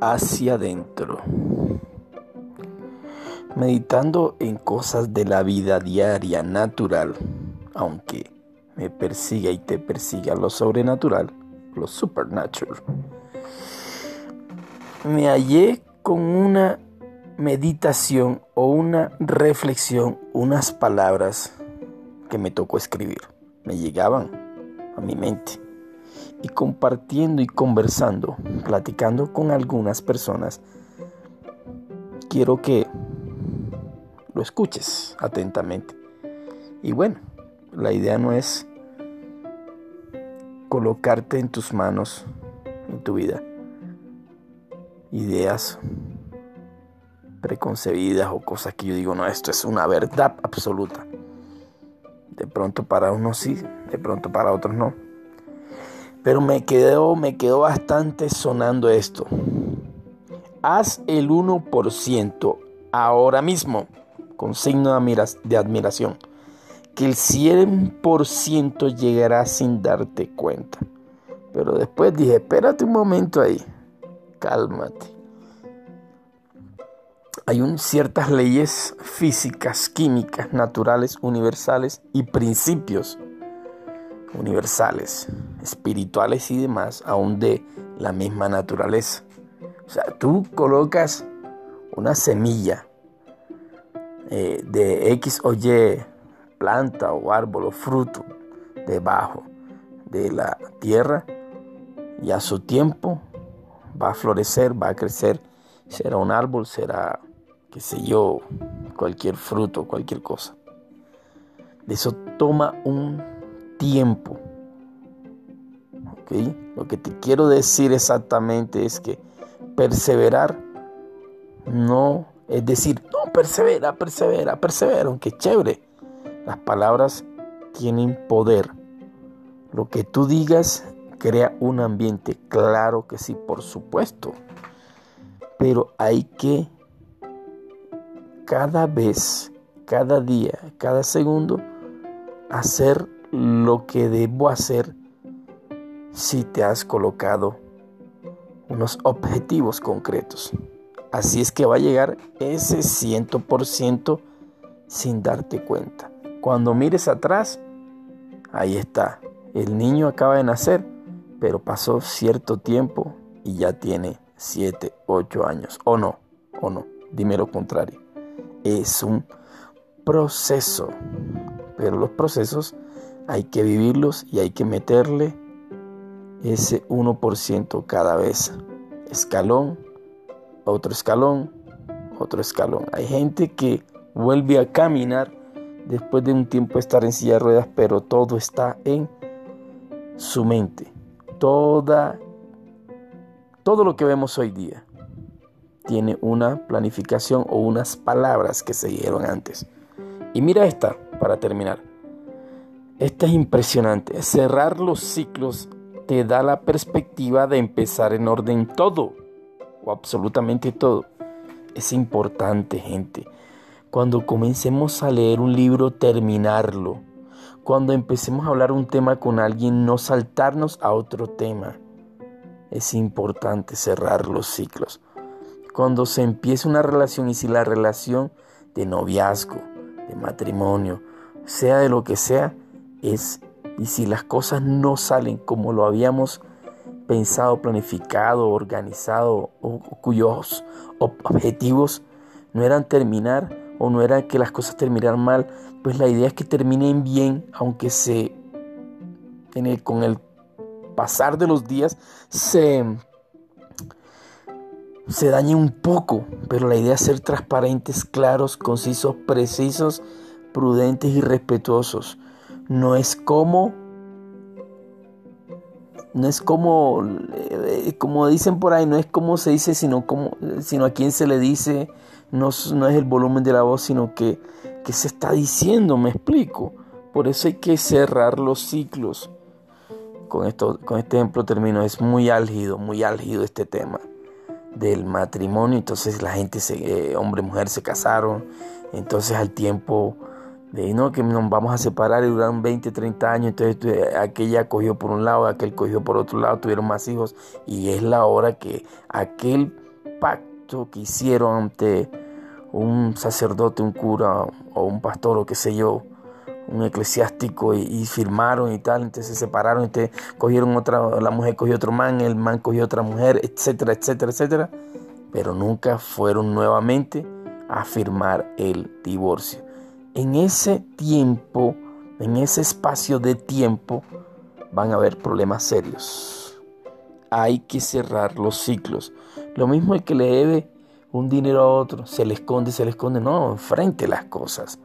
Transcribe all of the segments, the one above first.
hacia adentro. Meditando en cosas de la vida diaria natural, aunque me persiga y te persiga lo sobrenatural, lo supernatural. Me hallé con una meditación o una reflexión, unas palabras que me tocó escribir. Me llegaban a mi mente y compartiendo y conversando, platicando con algunas personas, quiero que lo escuches atentamente. Y bueno, la idea no es colocarte en tus manos, en tu vida, ideas preconcebidas o cosas que yo digo, no, esto es una verdad absoluta. De pronto para unos sí, de pronto para otros no. Pero me quedó, me quedó bastante sonando esto. Haz el 1% ahora mismo, con signo de admiración, que el 100% llegará sin darte cuenta. Pero después dije, espérate un momento ahí, cálmate. Hay un, ciertas leyes físicas, químicas, naturales, universales y principios universales, espirituales y demás, aún de la misma naturaleza. O sea, tú colocas una semilla eh, de X o Y, planta o árbol o fruto debajo de la tierra y a su tiempo va a florecer, va a crecer, será un árbol, será, qué sé yo, cualquier fruto, cualquier cosa. De eso toma un tiempo. Lo que te quiero decir exactamente es que perseverar no es decir, no, persevera, persevera, persevera, aunque chévere. Las palabras tienen poder. Lo que tú digas crea un ambiente, claro que sí, por supuesto. Pero hay que cada vez, cada día, cada segundo, hacer lo que debo hacer si te has colocado unos objetivos concretos. Así es que va a llegar ese 100% sin darte cuenta. Cuando mires atrás, ahí está. El niño acaba de nacer, pero pasó cierto tiempo y ya tiene 7, 8 años. O no, o no. Dime lo contrario. Es un proceso. Pero los procesos hay que vivirlos y hay que meterle ese 1% cada vez. Escalón, otro escalón, otro escalón. Hay gente que vuelve a caminar después de un tiempo estar en silla de ruedas, pero todo está en su mente. Toda, todo lo que vemos hoy día tiene una planificación o unas palabras que se dieron antes. Y mira esta para terminar. Esta es impresionante. Cerrar los ciclos te da la perspectiva de empezar en orden todo o absolutamente todo. Es importante, gente. Cuando comencemos a leer un libro, terminarlo. Cuando empecemos a hablar un tema con alguien, no saltarnos a otro tema. Es importante cerrar los ciclos. Cuando se empieza una relación y si la relación de noviazgo, de matrimonio, sea de lo que sea, es y si las cosas no salen como lo habíamos pensado, planificado, organizado, o, cuyos objetivos no eran terminar o no eran que las cosas terminaran mal, pues la idea es que terminen bien, aunque se con el pasar de los días se, se dañe un poco, pero la idea es ser transparentes, claros, concisos, precisos, prudentes y respetuosos. No es como no es como eh, como dicen por ahí no es como se dice sino como sino a quién se le dice. No, es el volumen de la voz sino que, que se está diciendo me explico. Por eso hay que cerrar los ciclos. Con esto con este ejemplo termino. Es muy álgido muy álgido este tema del matrimonio entonces la gente se, eh, hombre y mujer se casaron. Entonces al tiempo de no que nos vamos a separar y duran 20, 30 años, entonces aquella cogió por un lado, aquel cogió por otro lado, tuvieron más hijos y es la hora que aquel pacto que hicieron ante un sacerdote, un cura o un pastor o qué sé yo, un eclesiástico y, firmaron y tal, entonces se separaron, entonces cogieron otra, la mujer cogió otro man, el man cogió otra mujer, etcétera, etcétera, etcétera, pero nunca fueron nuevamente a firmar el divorcio. En ese tiempo, en ese espacio de tiempo, van a haber problemas serios. Hay que cerrar los ciclos. Lo mismo el que le debe un dinero a otro, se le esconde, se le esconde, no, enfrente las cosas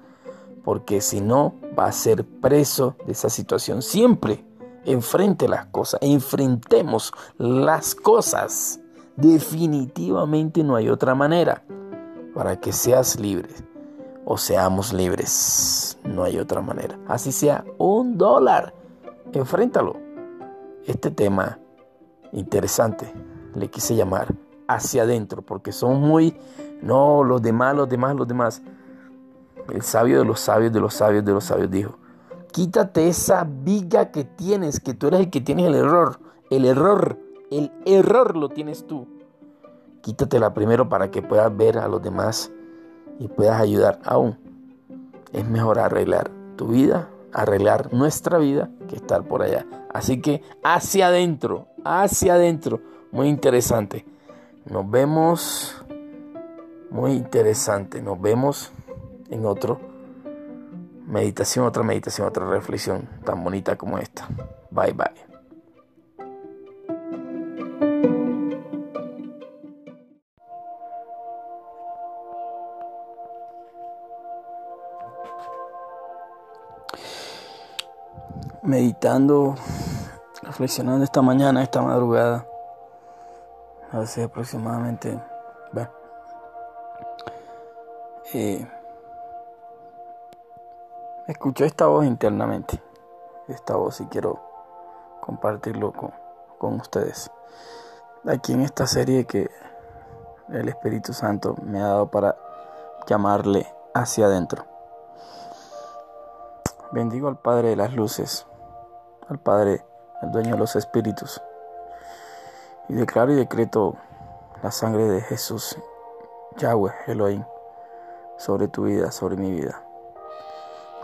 porque si no va a ser preso de esa situación. Siempre enfrente las cosas, enfrentemos las cosas. Definitivamente no hay otra manera para que seas libre o seamos libres. No hay otra manera. Así sea un dólar, enfréntalo. Este tema interesante le quise llamar hacia adentro porque son muy, no, los demás, los demás, los demás. El sabio de los sabios, de los sabios, de los sabios dijo, quítate esa viga que tienes, que tú eres el que tienes el error. El error, el error lo tienes tú. Quítatela primero para que puedas ver a los demás y puedas ayudar aún. Es mejor arreglar tu vida, arreglar nuestra vida, que estar por allá. Así que hacia adentro, hacia adentro. Muy interesante. Nos vemos. Muy interesante. Nos vemos en otro meditación, otra meditación, otra reflexión tan bonita como esta. Bye bye. Meditando, reflexionando esta mañana, esta madrugada, hace aproximadamente, bueno, eh, Escuché esta voz internamente. Esta voz y quiero compartirlo con, con ustedes. Aquí en esta serie que el Espíritu Santo me ha dado para llamarle hacia adentro. Bendigo al Padre de las luces, al Padre, el dueño de los espíritus. Y declaro y decreto la sangre de Jesús, Yahweh, Elohim, sobre tu vida, sobre mi vida.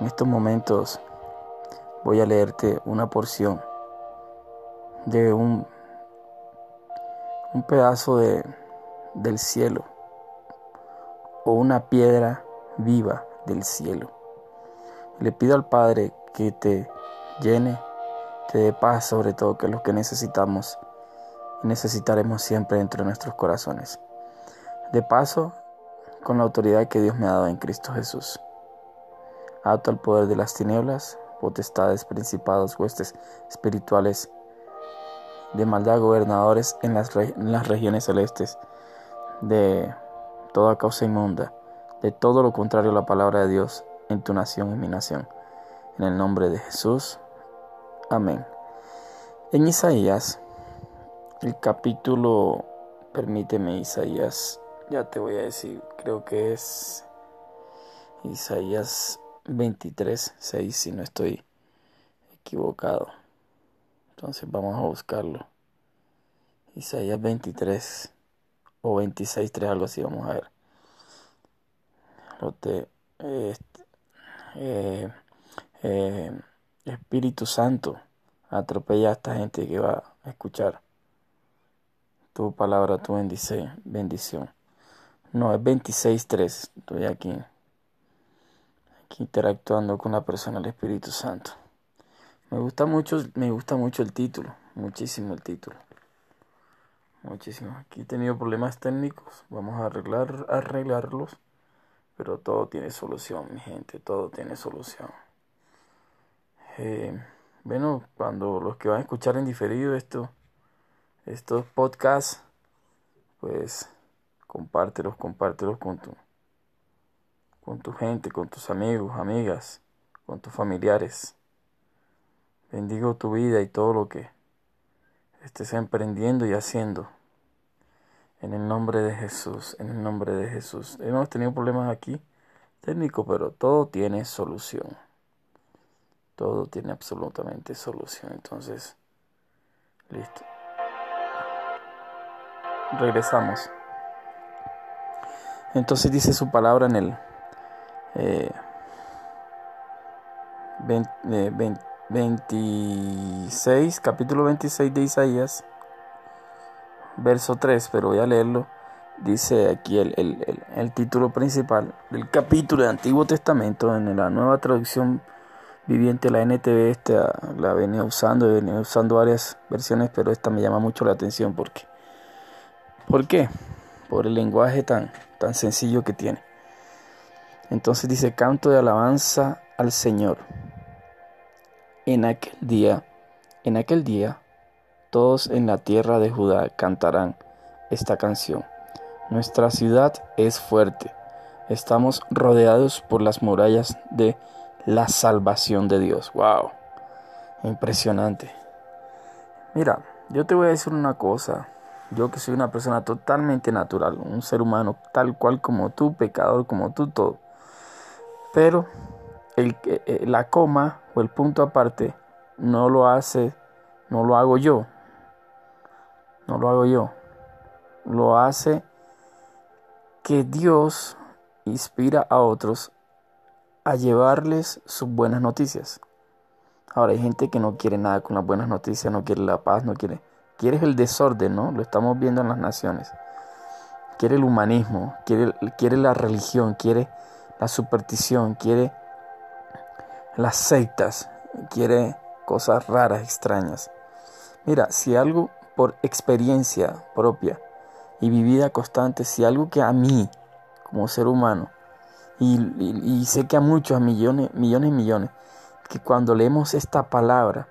En estos momentos voy a leerte una porción de un, un pedazo de, del cielo o una piedra viva del cielo. Le pido al Padre que te llene, te dé paz sobre todo, que es lo que necesitamos y necesitaremos siempre dentro de nuestros corazones. De paso, con la autoridad que Dios me ha dado en Cristo Jesús. Ato al poder de las tinieblas, potestades, principados, huestes espirituales de maldad, gobernadores en las, regiones celestes, de toda causa inmunda, de todo lo contrario a la palabra de Dios en tu nación y mi nación. En el nombre de Jesús. Amén. En Isaías, el capítulo, permíteme Isaías, ya te voy a decir, creo que es Isaías 23, 6, si no estoy equivocado. Entonces vamos a buscarlo. Isaías 23 o 26, 3, algo así, vamos a ver. Este, eh, eh, Espíritu Santo, atropella a esta gente que va a escuchar tu palabra, tu bendición. No, es 26, 3, estoy aquí interactuando con la persona del Espíritu Santo. Me gusta mucho, me gusta mucho el título, muchísimo el título. Muchísimo. Aquí he tenido problemas técnicos, vamos a arreglar, arreglarlos, pero todo tiene solución, mi gente, todo tiene solución. Eh, bueno, cuando los que van a escuchar en diferido esto, estos podcasts, pues compártelos, compártelos con tu con tu gente, con tus amigos, amigas, con tus familiares. Bendigo tu vida y todo lo que estés emprendiendo y haciendo. En el nombre de Jesús, en el nombre de Jesús. Hemos tenido problemas aquí técnico, pero todo tiene solución. Todo tiene absolutamente solución. Entonces, listo. Regresamos. Entonces dice su palabra en el eh, 26, eh, capítulo 26 de Isaías, verso 3, pero voy a leerlo. Dice aquí el, el, título principal del capítulo del Antiguo Testamento en la nueva traducción viviente, la NTV, esta la venía usando, venido usando varias versiones, pero esta me llama mucho la atención porque, ¿por qué? Por el lenguaje tan, tan sencillo que tiene. Entonces dice, canto de alabanza al Señor. En aquel día, en aquel día, todos en la tierra de Judá cantarán esta canción. Nuestra ciudad es fuerte. Estamos rodeados por las murallas de la salvación de Dios. ¡Wow! Impresionante. Mira, yo te voy a decir una cosa. Yo que soy una persona totalmente natural, un ser humano tal cual como tú, pecador como tú, todo. Pero el, eh, la coma o el punto aparte no lo hace, no lo hago yo. No lo hago yo. Lo hace que Dios inspira a otros a llevarles sus buenas noticias. Ahora hay gente que no quiere nada con las buenas noticias, no quiere la paz, no quiere, quiere el desorden, ¿no? Lo estamos viendo en las naciones. Quiere el humanismo, quiere, quiere la religión, quiere la superstición, quiere las sectas, quiere cosas raras, extrañas. Mira, si algo por experiencia propia y vivida constante, si algo que a mí, como ser humano, y, sé que a muchos, a millones, millones y millones, que cuando leemos esta palabra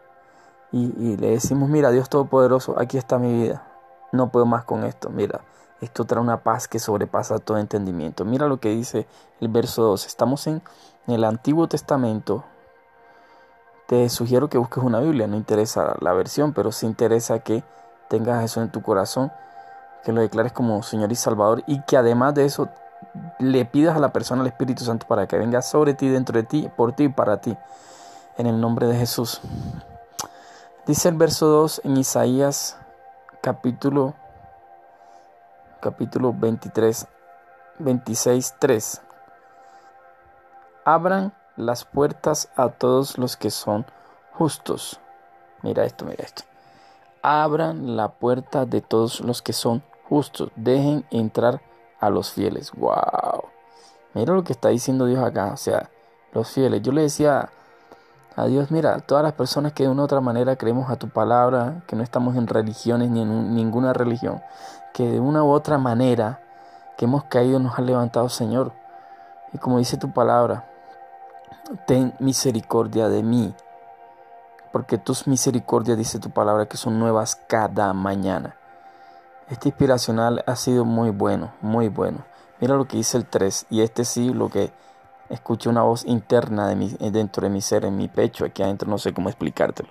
y, y le decimos, mira, Dios Todopoderoso, aquí está mi vida, no puedo más con esto, mira, esto trae una paz que sobrepasa todo entendimiento. Mira lo que dice el verso 2. Estamos en, el Antiguo Testamento. Te sugiero que busques una Biblia. No interesa la versión, pero sí interesa que tengas eso en tu corazón, que lo declares como Señor y Salvador y que además de eso le pidas a la persona, al Espíritu Santo, para que venga sobre ti, dentro de ti, por ti y para ti. En el nombre de Jesús. Dice el verso 2 en Isaías capítulo capítulo 23, 26, 3. Abran las puertas a todos los que son justos. Mira esto, mira esto. Abran la puerta de todos los que son justos. Dejen entrar a los fieles. Wow. Mira lo que está diciendo Dios acá. O sea, los fieles. Yo le decía a Dios, mira, todas las personas que de una u otra manera creemos a tu palabra, que no estamos en religiones ni en ninguna religión, que de una u otra manera que hemos caído nos ha levantado, Señor. Y como dice tu palabra, ten misericordia de mí, porque tus misericordias, dice tu palabra, que son nuevas cada mañana. Este inspiracional ha sido muy bueno, muy bueno. Mira lo que dice el 3, y este sí, lo que escuché una voz interna de mi, dentro de mi ser, en mi pecho, aquí adentro, no sé cómo explicártelo.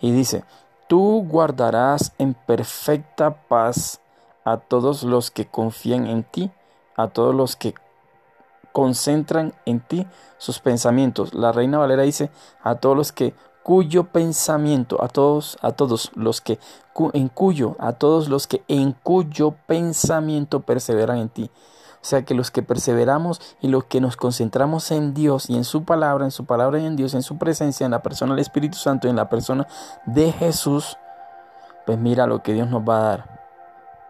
Y dice, tú guardarás en perfecta paz a todos los que confían en ti, a todos los que concentran en ti sus pensamientos. La Reina Valera dice a todos los que cuyo pensamiento, a todos, a todos los que en cuyo, a todos los que en cuyo pensamiento perseveran en ti. Sea que los que perseveramos y los que nos concentramos en Dios y en su palabra, en su palabra y en Dios, en su presencia, en la persona del Espíritu Santo y en la persona de Jesús, pues mira lo que Dios nos va a dar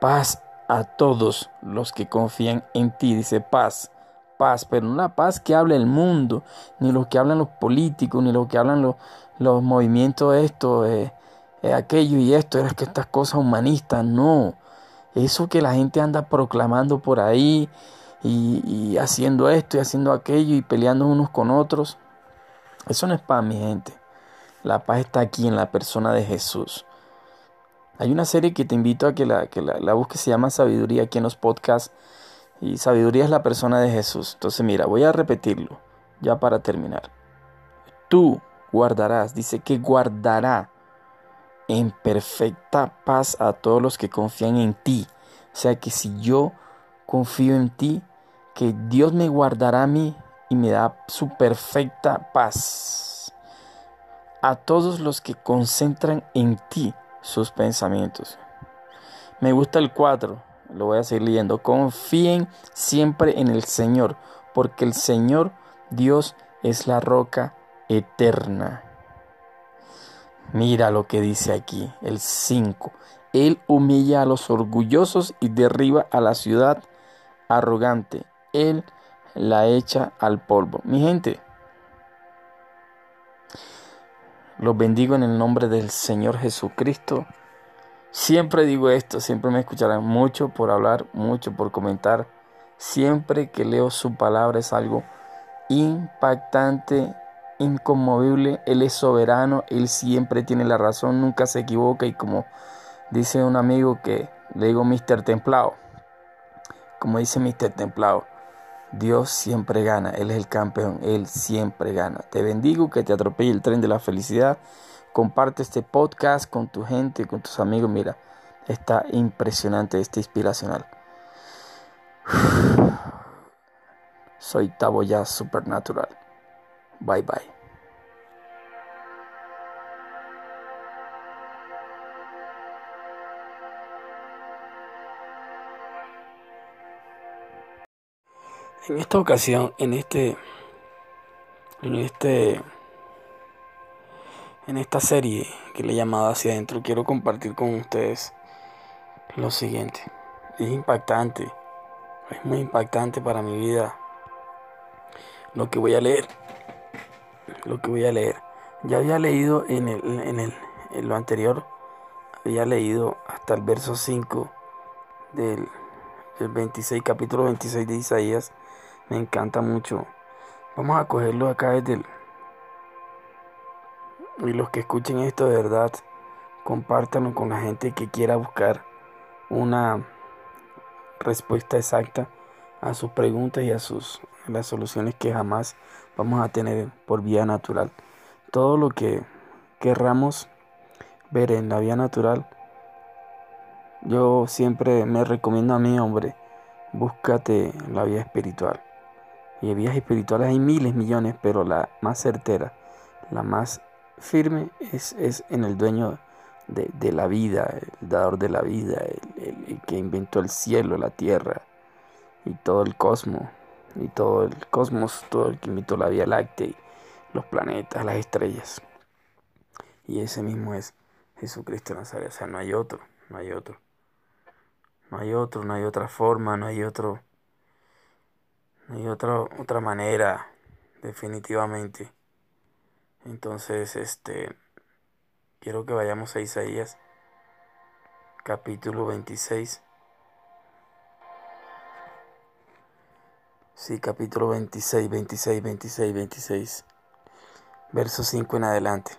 paz a todos los que confían en ti. Dice paz, paz, pero no la paz que habla el mundo, ni lo que hablan los políticos, ni lo que hablan los, los movimientos, esto, eh, eh, aquello y esto, es que estas cosas humanistas, no. Eso que la gente anda proclamando por ahí y, haciendo esto y haciendo aquello y peleando unos con otros, eso no es paz, mi gente. La paz está aquí en la persona de Jesús. Hay una serie que te invito a que la, que la, busques, se llama Sabiduría aquí en los podcasts. Y sabiduría es la persona de Jesús. Entonces mira, voy a repetirlo ya para terminar. Tú guardarás, dice que guardará en perfecta paz a todos los que confían en ti. O sea que si yo confío en ti, que Dios me guardará a mí y me da su perfecta paz. A todos los que concentran en ti sus pensamientos. Me gusta el 4, lo voy a seguir leyendo. Confíen siempre en el Señor, porque el Señor Dios es la roca eterna. Mira lo que dice aquí, el 5. Él humilla a los orgullosos y derriba a la ciudad arrogante. Él la echa al polvo. Mi gente, los bendigo en el nombre del Señor Jesucristo. Siempre digo esto, siempre me escucharán mucho por hablar, mucho por comentar. Siempre que leo su palabra es algo impactante, inconmovible. Él es soberano, Él siempre tiene la razón, nunca se equivoca y como dice un amigo que le digo Mr. Templado, como dice Mr. Templado, Dios siempre gana, Él es el campeón, Él siempre gana. Te bendigo, que te atropelle el tren de la felicidad. Comparte este podcast con tu gente, con tus amigos. Mira, está impresionante, está inspiracional. Soy Tabo Ya Supernatural. Bye bye. En esta ocasión, en este, en este, en esta serie que le he llamado hacia adentro, quiero compartir con ustedes lo siguiente. Es impactante, es muy impactante para mi vida lo que voy a leer, lo que voy a leer. Ya había leído en el, en el, en lo anterior, había leído hasta el verso 5 del, del 26, capítulo 26 de Isaías me encanta mucho. Vamos a cogerlo acá desde el... Y los que escuchen esto de verdad, compártanlo con la gente que quiera buscar una respuesta exacta a sus preguntas y a sus las soluciones que jamás vamos a tener por vía natural. Todo lo que querramos ver en la vía natural, yo siempre me recomiendo a mí, hombre, búscate la vía espiritual. Y de vías espirituales hay miles, millones, pero la más certera, la más firme es, en el dueño de, la vida, el dador de la vida, el, que inventó el cielo, la tierra y todo el cosmos, y todo el cosmos, todo el que la Vía Láctea, los planetas, las estrellas. Y ese mismo es Jesucristo Nazaret, o sea, no hay otro, no hay otro. No hay otro, no hay otra forma, no hay otro no hay otra, otra manera, definitivamente. Entonces, este, quiero que vayamos a Isaías, capítulo 26. Sí, capítulo 26, 26, 26, 26. Verso 5 en adelante.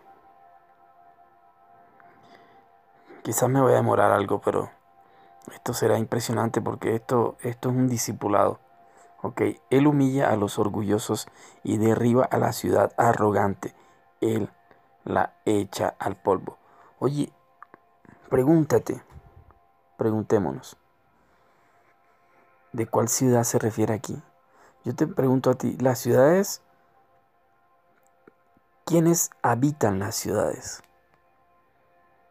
Quizás me voy a demorar algo, pero esto será impresionante porque esto, esto es un discipulado. Ok, Él humilla a los orgullosos y derriba a la ciudad arrogante. Él la echa al polvo. Oye, pregúntate, preguntémonos, ¿de cuál ciudad se refiere aquí? Yo te pregunto a ti, ¿las ciudades? ¿Quiénes habitan las ciudades?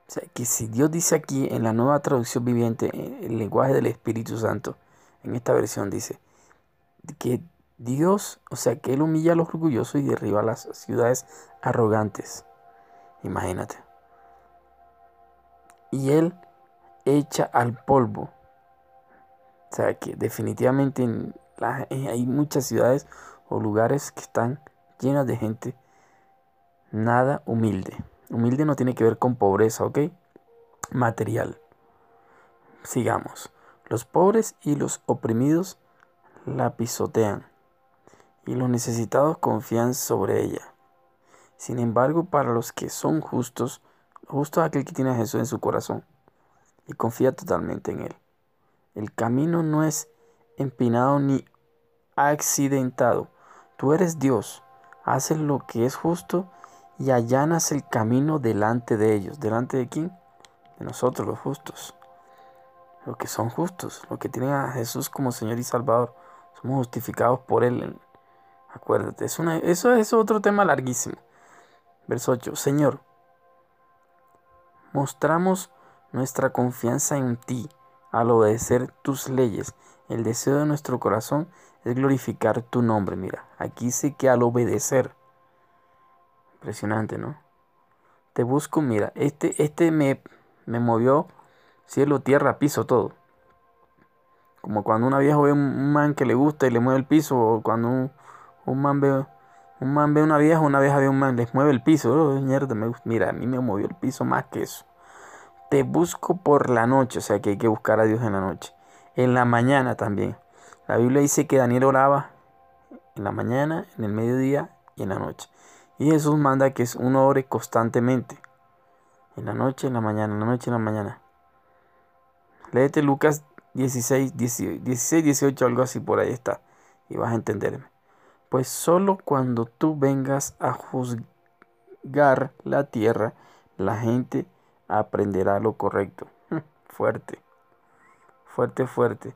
O sea, que si Dios dice aquí en la nueva traducción viviente, el lenguaje del Espíritu Santo, en esta versión dice, que Dios, o sea, que Él humilla a los orgullosos y derriba a las ciudades arrogantes. Imagínate. Y Él echa al polvo. O sea, que definitivamente en hay muchas ciudades o lugares que están llenas de gente nada humilde. Humilde no tiene que ver con pobreza, ¿ok? Material. Sigamos. Los pobres y los oprimidos la pisotean y los necesitados confían sobre ella. Sin embargo, para los que son justos, justo aquel que tiene a Jesús en su corazón y confía totalmente en él. El camino no es empinado ni accidentado. Tú eres Dios, haces lo que es justo y allanas el camino delante de ellos. ¿Delante de quién? De nosotros los justos. Los que son justos, los que tienen a Jesús como Señor y Salvador. Somos justificados por Él Acuérdate, es una, eso es otro tema larguísimo. Verso 8. Señor, mostramos nuestra confianza en ti al obedecer tus leyes. El deseo de nuestro corazón es glorificar tu nombre. Mira, aquí sí que al obedecer. Impresionante, ¿no? Te busco, mira, este, este me, me movió cielo, tierra, piso, todo. Como cuando una vieja ve un man que le gusta y le mueve el piso, o cuando un, un man ve un man ve una vieja, una vieja ve un man, les mueve el piso. Oh, mierda, me, mira, a mí me movió el piso más que eso. Te busco por la noche, o sea que hay que buscar a Dios en la noche. En la mañana también. La Biblia dice que Daniel oraba en la mañana, en el mediodía y en la noche. Y Jesús manda que uno ore constantemente. En la noche, en la mañana, en la noche, en la mañana. Léete Lucas 16, 16, 18, algo así por ahí está. Y vas a entenderme. Pues solo cuando tú vengas a juzgar la tierra, la gente aprenderá lo correcto. Fuerte, fuerte, fuerte.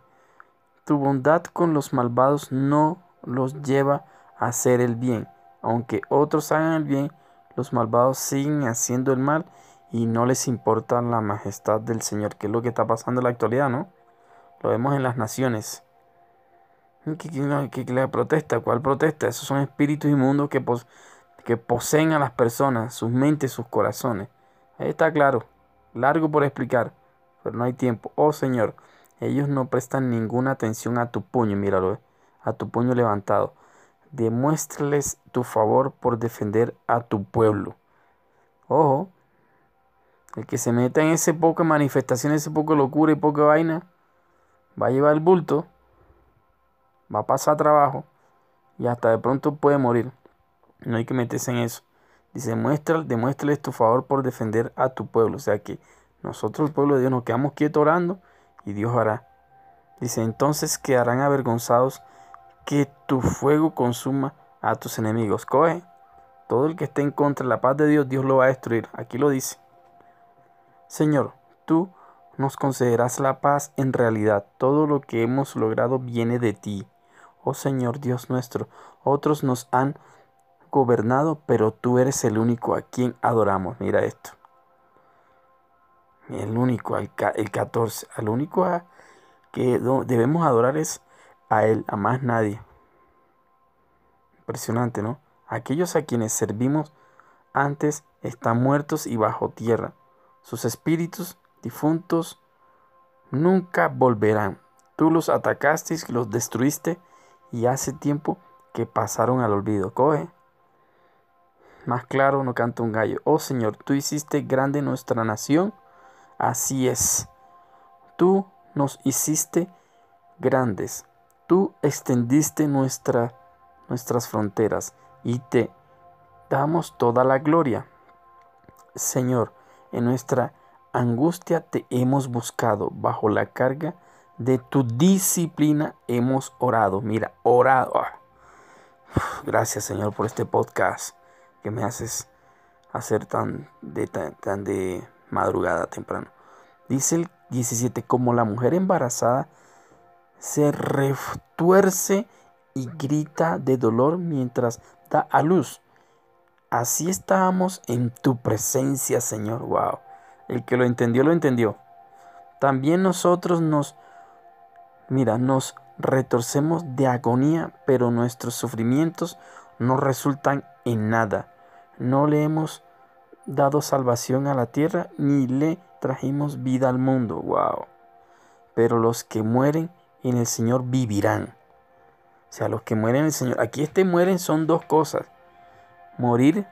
Tu bondad con los malvados no los lleva a hacer el bien. Aunque otros hagan el bien, los malvados siguen haciendo el mal y no les importa la majestad del Señor, que es lo que está pasando en la actualidad, ¿no? Lo vemos en las naciones. ¿Qué, la protesta? ¿Cuál protesta? Esos son espíritus inmundos que, que poseen a las personas, sus mentes, sus corazones. Ahí está claro. Largo por explicar, pero no hay tiempo. Oh Señor, ellos no prestan ninguna atención a tu puño, míralo, eh, a tu puño levantado. Demuéstrales tu favor por defender a tu pueblo. Ojo, el que se meta en ese poco manifestación, ese poco locura y poca vaina, va a llevar el bulto va a pasar trabajo y hasta de pronto puede morir. No hay que meterse en eso. Dice, demuéstrales tu favor por defender a tu pueblo. O sea que nosotros, el pueblo de Dios, nos quedamos quietos orando y Dios hará. Dice, entonces quedarán avergonzados que tu fuego consuma a tus enemigos. Coge. Todo el que esté en contra de la paz de Dios, Dios lo va a destruir. Aquí lo dice. Señor, tú nos concederás la paz en realidad. Todo lo que hemos logrado viene de ti oh Señor Dios nuestro. Otros nos han gobernado, pero tú eres el único a quien adoramos. Mira esto. El único, el, 14. Al único a que debemos adorar es a Él, a más nadie. Impresionante, ¿no? Aquellos a quienes servimos antes están muertos y bajo tierra. Sus espíritus difuntos nunca volverán. Tú los atacaste, los destruiste y hace tiempo que pasaron al olvido. Coge. Más claro no canta un gallo. Oh Señor, tú hiciste grande nuestra nación. Así es. Tú nos hiciste grandes. Tú extendiste nuestra, nuestras fronteras y te damos toda la gloria. Señor, en nuestra angustia te hemos buscado bajo la carga de tu disciplina hemos orado. Mira, orado. Ah. Gracias Señor por este podcast que me haces hacer tan de, tan, de madrugada temprano. Dice el 17, como la mujer embarazada se retuerce y grita de dolor mientras da a luz. Así estábamos en tu presencia, Señor. Wow. El que lo entendió, lo entendió. También nosotros nos Mira, nos retorcemos de agonía, pero nuestros sufrimientos no resultan en nada. No le hemos dado salvación a la tierra ni le trajimos vida al mundo. Wow. Pero los que mueren en el Señor vivirán. O sea, los que mueren en el Señor. Aquí este mueren son dos cosas. Morir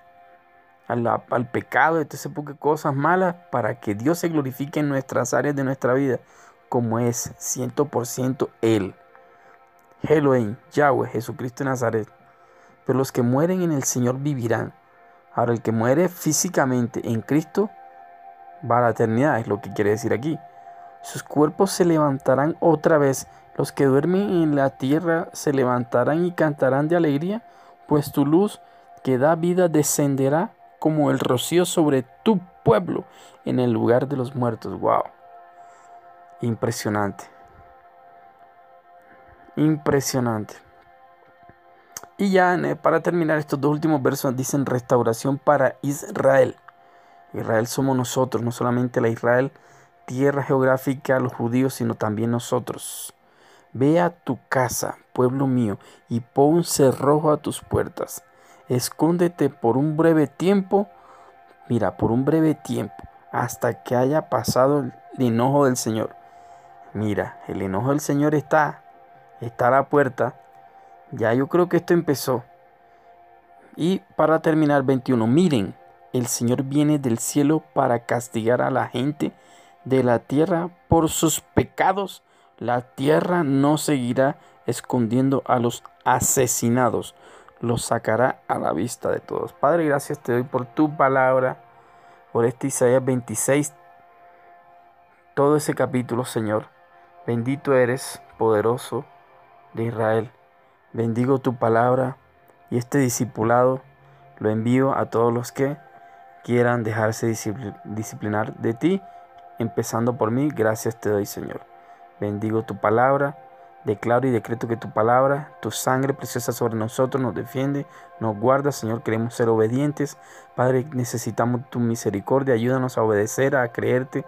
al, al pecado, ese de cosas malas, para que Dios se glorifique en nuestras áreas de nuestra vida como es 100% Él. Elohim, Yahweh, Jesucristo de Nazaret. Pero los que mueren en el Señor vivirán. Ahora, el que muere físicamente en Cristo va a la eternidad, es lo que quiere decir aquí. Sus cuerpos se levantarán otra vez. Los que duermen en la tierra se levantarán y cantarán de alegría, pues tu luz que da vida descenderá como el rocío sobre tu pueblo en el lugar de los muertos. Wow. Impresionante. Impresionante. Y ya para terminar, estos dos últimos versos dicen restauración para Israel. Israel somos nosotros, no solamente la Israel, tierra geográfica, los judíos, sino también nosotros. Ve a tu casa, pueblo mío, y pon cerrojo a tus puertas. Escóndete por un breve tiempo, mira, por un breve tiempo, hasta que haya pasado el enojo del Señor. Mira, el enojo del Señor está, está a la puerta ya yo creo que esto empezó. Y para terminar 21, miren, el Señor viene del cielo para castigar a la gente de la tierra por sus pecados. La tierra no seguirá escondiendo a los asesinados, los sacará a la vista de todos. Padre, gracias te doy por tu palabra, por este Isaías 26, todo ese capítulo, Señor. Bendito eres, poderoso de Israel. Bendigo tu palabra y este discipulado lo envío a todos los que quieran dejarse disciplinar de ti, empezando por mí. Gracias te doy, Señor. Bendigo tu palabra. Declaro y decreto que tu palabra, tu sangre preciosa sobre nosotros nos defiende, nos guarda, Señor. Queremos ser obedientes. Padre, necesitamos tu misericordia. Ayúdanos a obedecer, a creerte,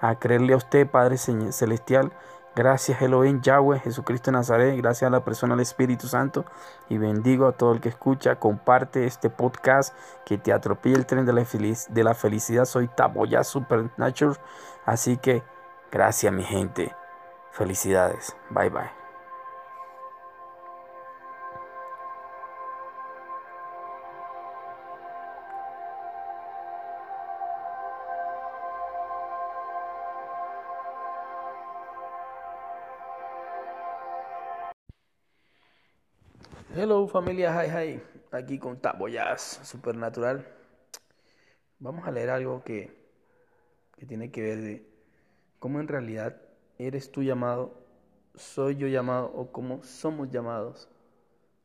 a creerle a usted, Padre Celestial. Gracias Elohim, Yahweh, Jesucristo de Nazaret, gracias a la persona del Espíritu Santo. Y bendigo a todo el que escucha, comparte este podcast, que te atropelle el tren de la, de la felicidad, soy Taboya Supernatural, así que gracias mi gente, felicidades, bye bye. Hello familia, hi hi, aquí con Taboyas Supernatural. Vamos a leer algo que, que tiene que ver de cómo en realidad eres tú llamado, soy yo llamado o cómo somos llamados,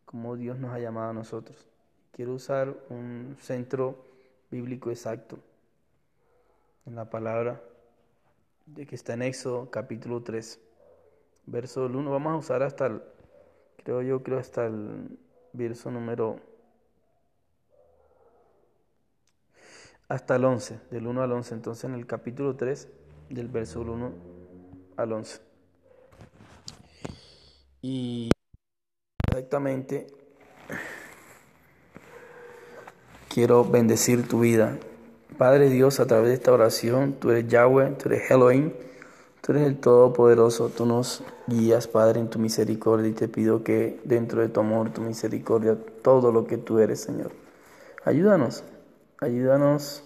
cómo Dios nos ha llamado a nosotros. Quiero usar un centro bíblico exacto en la palabra de que está en Éxodo capítulo 3, verso 1. Vamos a usar hasta el creo yo, creo hasta el verso número, hasta el 11, del 1 al 11, entonces en el capítulo 3, del verso 1 al 11. Y exactamente quiero bendecir tu vida. Padre Dios, a través de esta oración, tú eres Yahweh, tú eres Elohim Tú eres el Todopoderoso, tú nos guías, Padre, en tu misericordia y te pido que dentro de tu amor, tu misericordia, todo lo que tú eres, Señor. Ayúdanos, ayúdanos,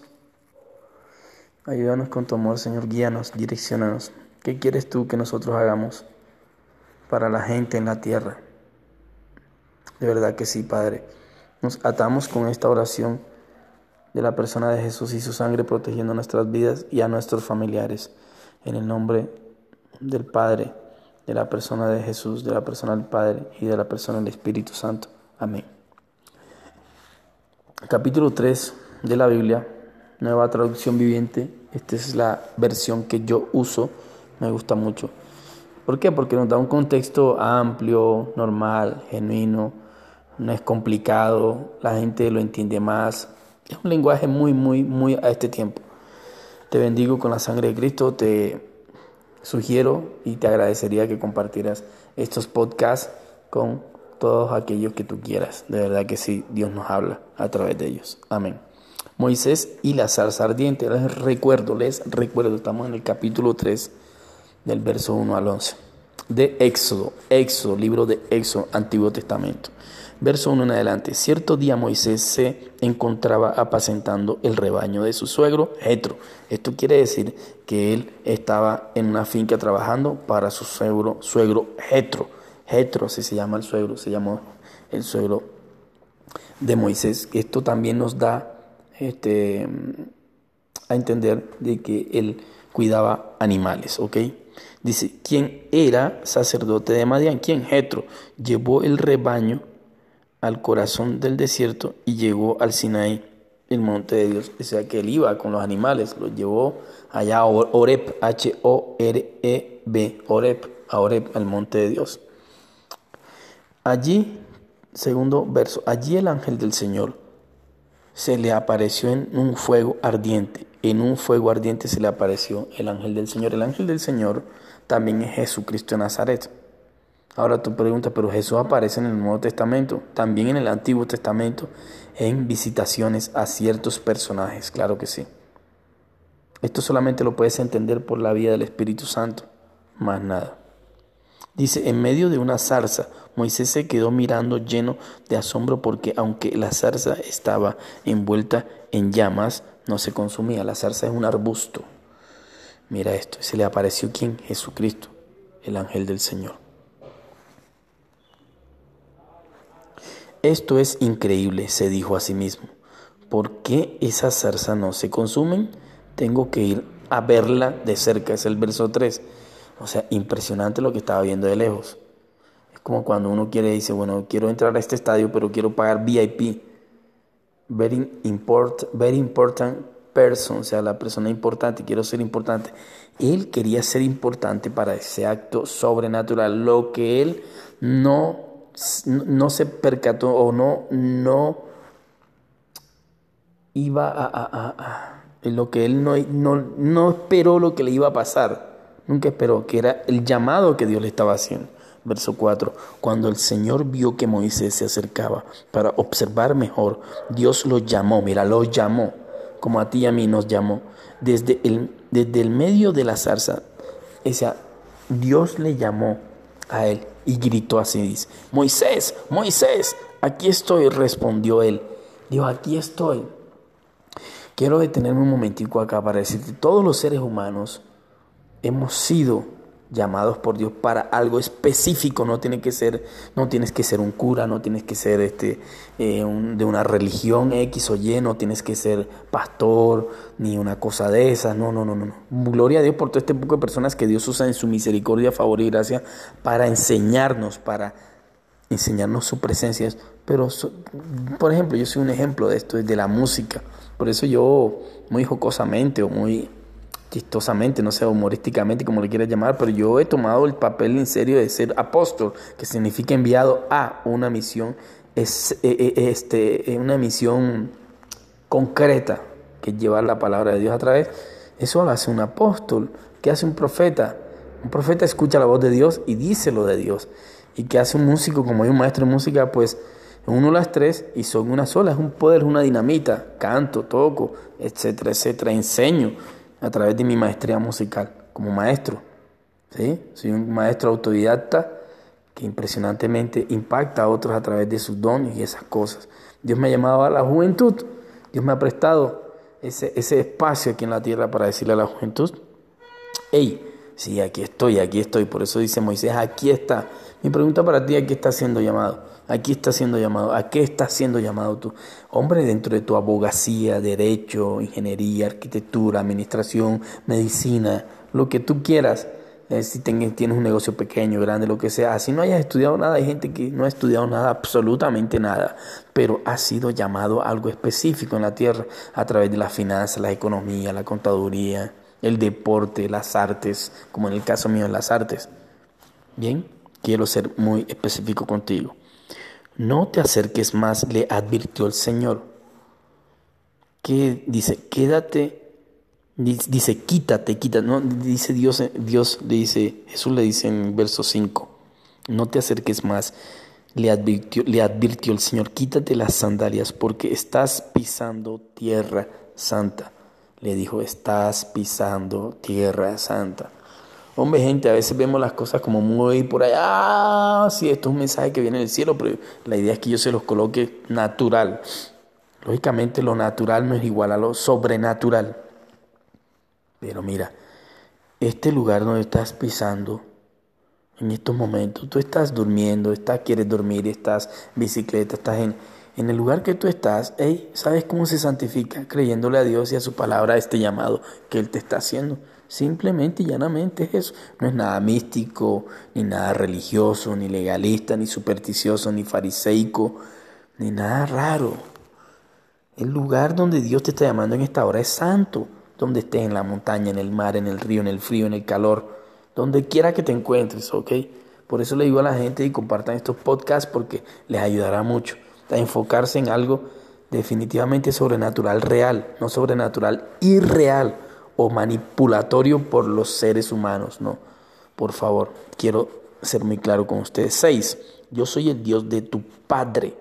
ayúdanos con tu amor, Señor, guíanos, direccionanos. ¿Qué quieres tú que nosotros hagamos para la gente en la tierra? De verdad que sí, Padre. Nos atamos con esta oración de la persona de Jesús y su sangre protegiendo nuestras vidas y a nuestros familiares. En el nombre del Padre, de la persona de Jesús, de la persona del Padre y de la persona del Espíritu Santo. Amén. Capítulo 3 de la Biblia, nueva traducción viviente. Esta es la versión que yo uso, me gusta mucho. ¿Por qué? Porque nos da un contexto amplio, normal, genuino, no es complicado, la gente lo entiende más. Es un lenguaje muy, muy, muy a este tiempo. Te bendigo con la sangre de Cristo, te sugiero y te agradecería que compartieras estos podcasts con todos aquellos que tú quieras. De verdad que sí, Dios nos habla a través de ellos. Amén. Moisés y la zarza ardiente. Les recuerdo, les recuerdo, estamos en el capítulo 3 del verso 1 al 11 de Éxodo, Éxodo, libro de Éxodo, Antiguo Testamento. Verso 1 en adelante. Cierto día Moisés se encontraba apacentando el rebaño de su suegro Jetro. Esto quiere decir que él estaba en una finca trabajando para su suegro, suegro Jetro. Jetro, así se llama el suegro, se llamó el suegro de Moisés. Esto también nos da este, a entender de que él cuidaba animales, ¿ok? Dice, ¿quién era sacerdote de Madián? ¿Quién? Jetro. Llevó el rebaño al corazón del desierto y llegó al Sinaí, el monte de Dios. O sea que él iba con los animales, los llevó allá a Oreb, H-O-R-E-B, Oreb, a Oreb, al monte de Dios. Allí segundo verso. Allí el ángel del Señor se le apareció en un fuego ardiente. En un fuego ardiente se le apareció el ángel del Señor. El ángel del Señor también es Jesucristo de Nazaret. Ahora tú preguntas, pero Jesús aparece en el Nuevo Testamento, también en el Antiguo Testamento, en visitaciones a ciertos personajes, claro que sí. Esto solamente lo puedes entender por la vida del Espíritu Santo, más nada. Dice, en medio de una zarza, Moisés se quedó mirando lleno de asombro porque aunque la zarza estaba envuelta en llamas, no se consumía. La zarza es un arbusto. Mira esto, se le apareció quién? Jesucristo, el ángel del Señor. Esto es increíble, se dijo a sí mismo. ¿Por qué esas zarzas no se consumen? Tengo que ir a verla de cerca, es el verso 3. O sea, impresionante lo que estaba viendo de lejos. Es como cuando uno quiere, dice, bueno, quiero entrar a este estadio, pero quiero pagar VIP. Very, important, very important person, o sea, la persona importante, quiero ser importante. Él quería ser importante para ese acto sobrenatural, lo que él no no se percató o no, no iba a, a, a, lo que él no, no, no esperó lo que le iba a pasar. Nunca esperó, que era el llamado que Dios le estaba haciendo. Verso 4. Cuando el Señor vio que Moisés se acercaba para observar mejor, Dios lo llamó, mira, lo llamó, como a ti y a mí nos llamó, desde el, desde el medio de la zarza. O sea, Dios le llamó a él y gritó así, dice, Moisés, Moisés, aquí estoy, respondió él. Dijo, aquí estoy. Quiero detenerme un momentico acá para decirte, todos los seres humanos hemos sido llamados por Dios para algo específico, no tiene que ser, no tienes que ser un cura, no tienes que ser este, eh, de una religión X o Y, no tienes que ser pastor, ni una cosa de esas, no, no, no, no. Gloria a Dios por todo este poco de personas que Dios usa en su misericordia, favor y gracia para enseñarnos, para enseñarnos su presencia. Pero, por ejemplo, yo soy un ejemplo de esto, de la música. Por eso yo, muy jocosamente o muy chistosamente, no sé, humorísticamente, como le quieras llamar, pero yo he tomado el papel en serio de ser apóstol, que significa enviado a una misión, es, eh, eh, este, una misión concreta, que llevar la palabra de Dios a través. Eso lo hace un apóstol. ¿Qué hace un profeta? Un profeta escucha la voz de Dios y dice lo de Dios. ¿Y qué hace un músico como hay un maestro de música? Pues uno las tres y son una sola, es un poder, es una dinamita. Canto, toco, etcétera, etcétera. Enseño a través de mi maestría musical como maestro. ¿sí? Soy un maestro autodidacta que impresionantemente impacta a otros a través de sus dones y esas cosas. Dios me ha llamado a la juventud, Dios me ha prestado ese, ese espacio aquí en la tierra para decirle a la juventud, hey, sí, aquí estoy, aquí estoy. Por eso dice Moisés, aquí está. Mi pregunta para ti, ¿a qué está siendo llamado? Aquí está siendo llamado. ¿A qué estás siendo llamado tú? Hombre, dentro de tu abogacía, derecho, ingeniería, arquitectura, administración, medicina, lo que tú quieras. Eh, si tienes un negocio pequeño, grande, lo que sea. Si no hayas estudiado nada, hay gente que no ha estudiado nada, absolutamente nada, pero ha sido llamado a algo específico en la tierra a través de las finanzas, la economía, la contaduría, el deporte, las artes, como en el caso mío, las artes. Bien, quiero ser muy específico contigo. No te acerques más, le advirtió el Señor. Que dice, quédate, dice, quítate, quítate. No, dice Dios, Dios le dice, Jesús le dice en verso 5, no te acerques más, le advirtió, le advirtió el Señor, quítate las sandalias porque estás pisando tierra santa. Le dijo, estás pisando tierra santa. Hombre, gente, a veces vemos las cosas como muy por allá. Ah, sí, esto es un mensaje que viene del cielo, pero la idea es que yo se los coloque natural. Lógicamente lo natural no es igual a lo sobrenatural. Pero mira, este lugar donde estás pisando, en estos momentos, tú estás durmiendo, estás, quieres dormir, estás bicicleta, estás en, en el lugar que tú estás, hey, ¿sabes cómo se santifica? Creyéndole a Dios y a su palabra, este llamado que Él te está haciendo. Simplemente y llanamente es eso. No es nada místico, ni nada religioso, ni legalista, ni supersticioso, ni fariseico, ni nada raro. El lugar donde Dios te está llamando en esta hora es santo. Donde estés en la montaña, en el mar, en el río, en el frío, en el calor, donde quiera que te encuentres, ¿ok? Por eso le digo a la gente y compartan estos podcasts porque les ayudará mucho a enfocarse en algo definitivamente sobrenatural real, no sobrenatural irreal o manipulatorio por los seres humanos, no. Por favor, quiero ser muy claro con ustedes. Seis, yo soy el Dios de tu padre,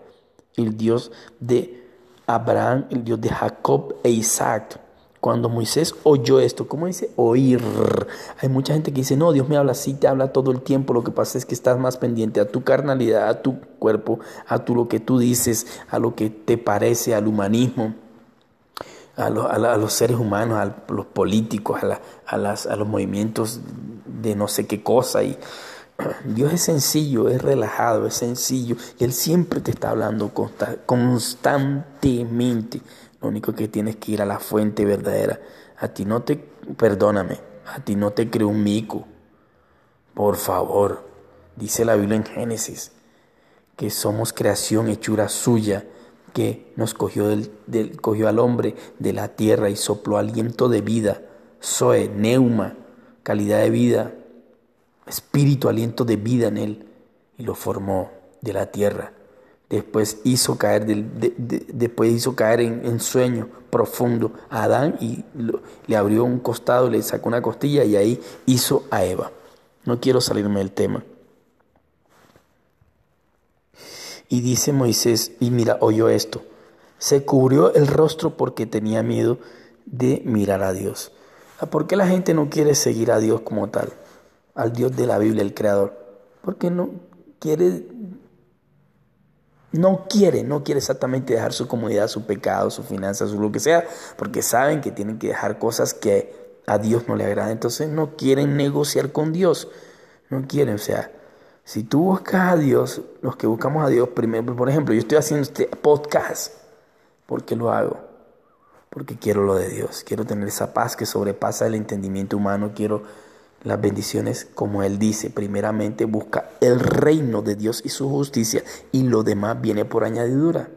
el Dios de Abraham, el Dios de Jacob e Isaac. Cuando Moisés oyó esto, ¿cómo dice? Oír. Hay mucha gente que dice, no, Dios me habla así, te habla todo el tiempo. Lo que pasa es que estás más pendiente a tu carnalidad, a tu cuerpo, a tu, lo que tú dices, a lo que te parece, al humanismo, a, los seres humanos, a los políticos, a, las, a los movimientos de no sé qué cosa. Y Dios es sencillo, es relajado, es sencillo. Y Él siempre te está hablando constantemente. Lo único que tienes que ir a la fuente verdadera. A ti no te, perdóname, a ti no te creo un mico. Por favor, dice la Biblia en Génesis, que somos creación hechura suya, que nos cogió, del, al hombre de la tierra y sopló aliento de vida, Zoe, neuma, calidad de vida, espíritu, aliento de vida en él, y lo formó de la tierra después hizo caer, después hizo caer en, sueño profundo a Adán y le abrió un costado, le sacó una costilla y ahí hizo a Eva. No quiero salirme del tema. Y dice Moisés, y mira, oyó esto, se cubrió el rostro porque tenía miedo de mirar a Dios. ¿Por qué la gente no quiere seguir a Dios como tal? Al Dios de la Biblia, el Creador. Porque no quiere no quiere, no quiere exactamente dejar su comodidad, su pecado, su finanzas, su lo que sea, porque saben que tienen que dejar cosas que a Dios no le agradan. Entonces no quieren negociar con Dios. No quieren, o sea, si tú buscas a Dios, los que buscamos a Dios primero, por ejemplo, yo estoy haciendo este podcast, ¿por qué lo hago? Porque quiero lo de Dios, quiero tener esa paz que sobrepasa el entendimiento humano, quiero las bendiciones, como Él dice, primeramente busca el reino de Dios y su justicia y lo demás viene por añadidura.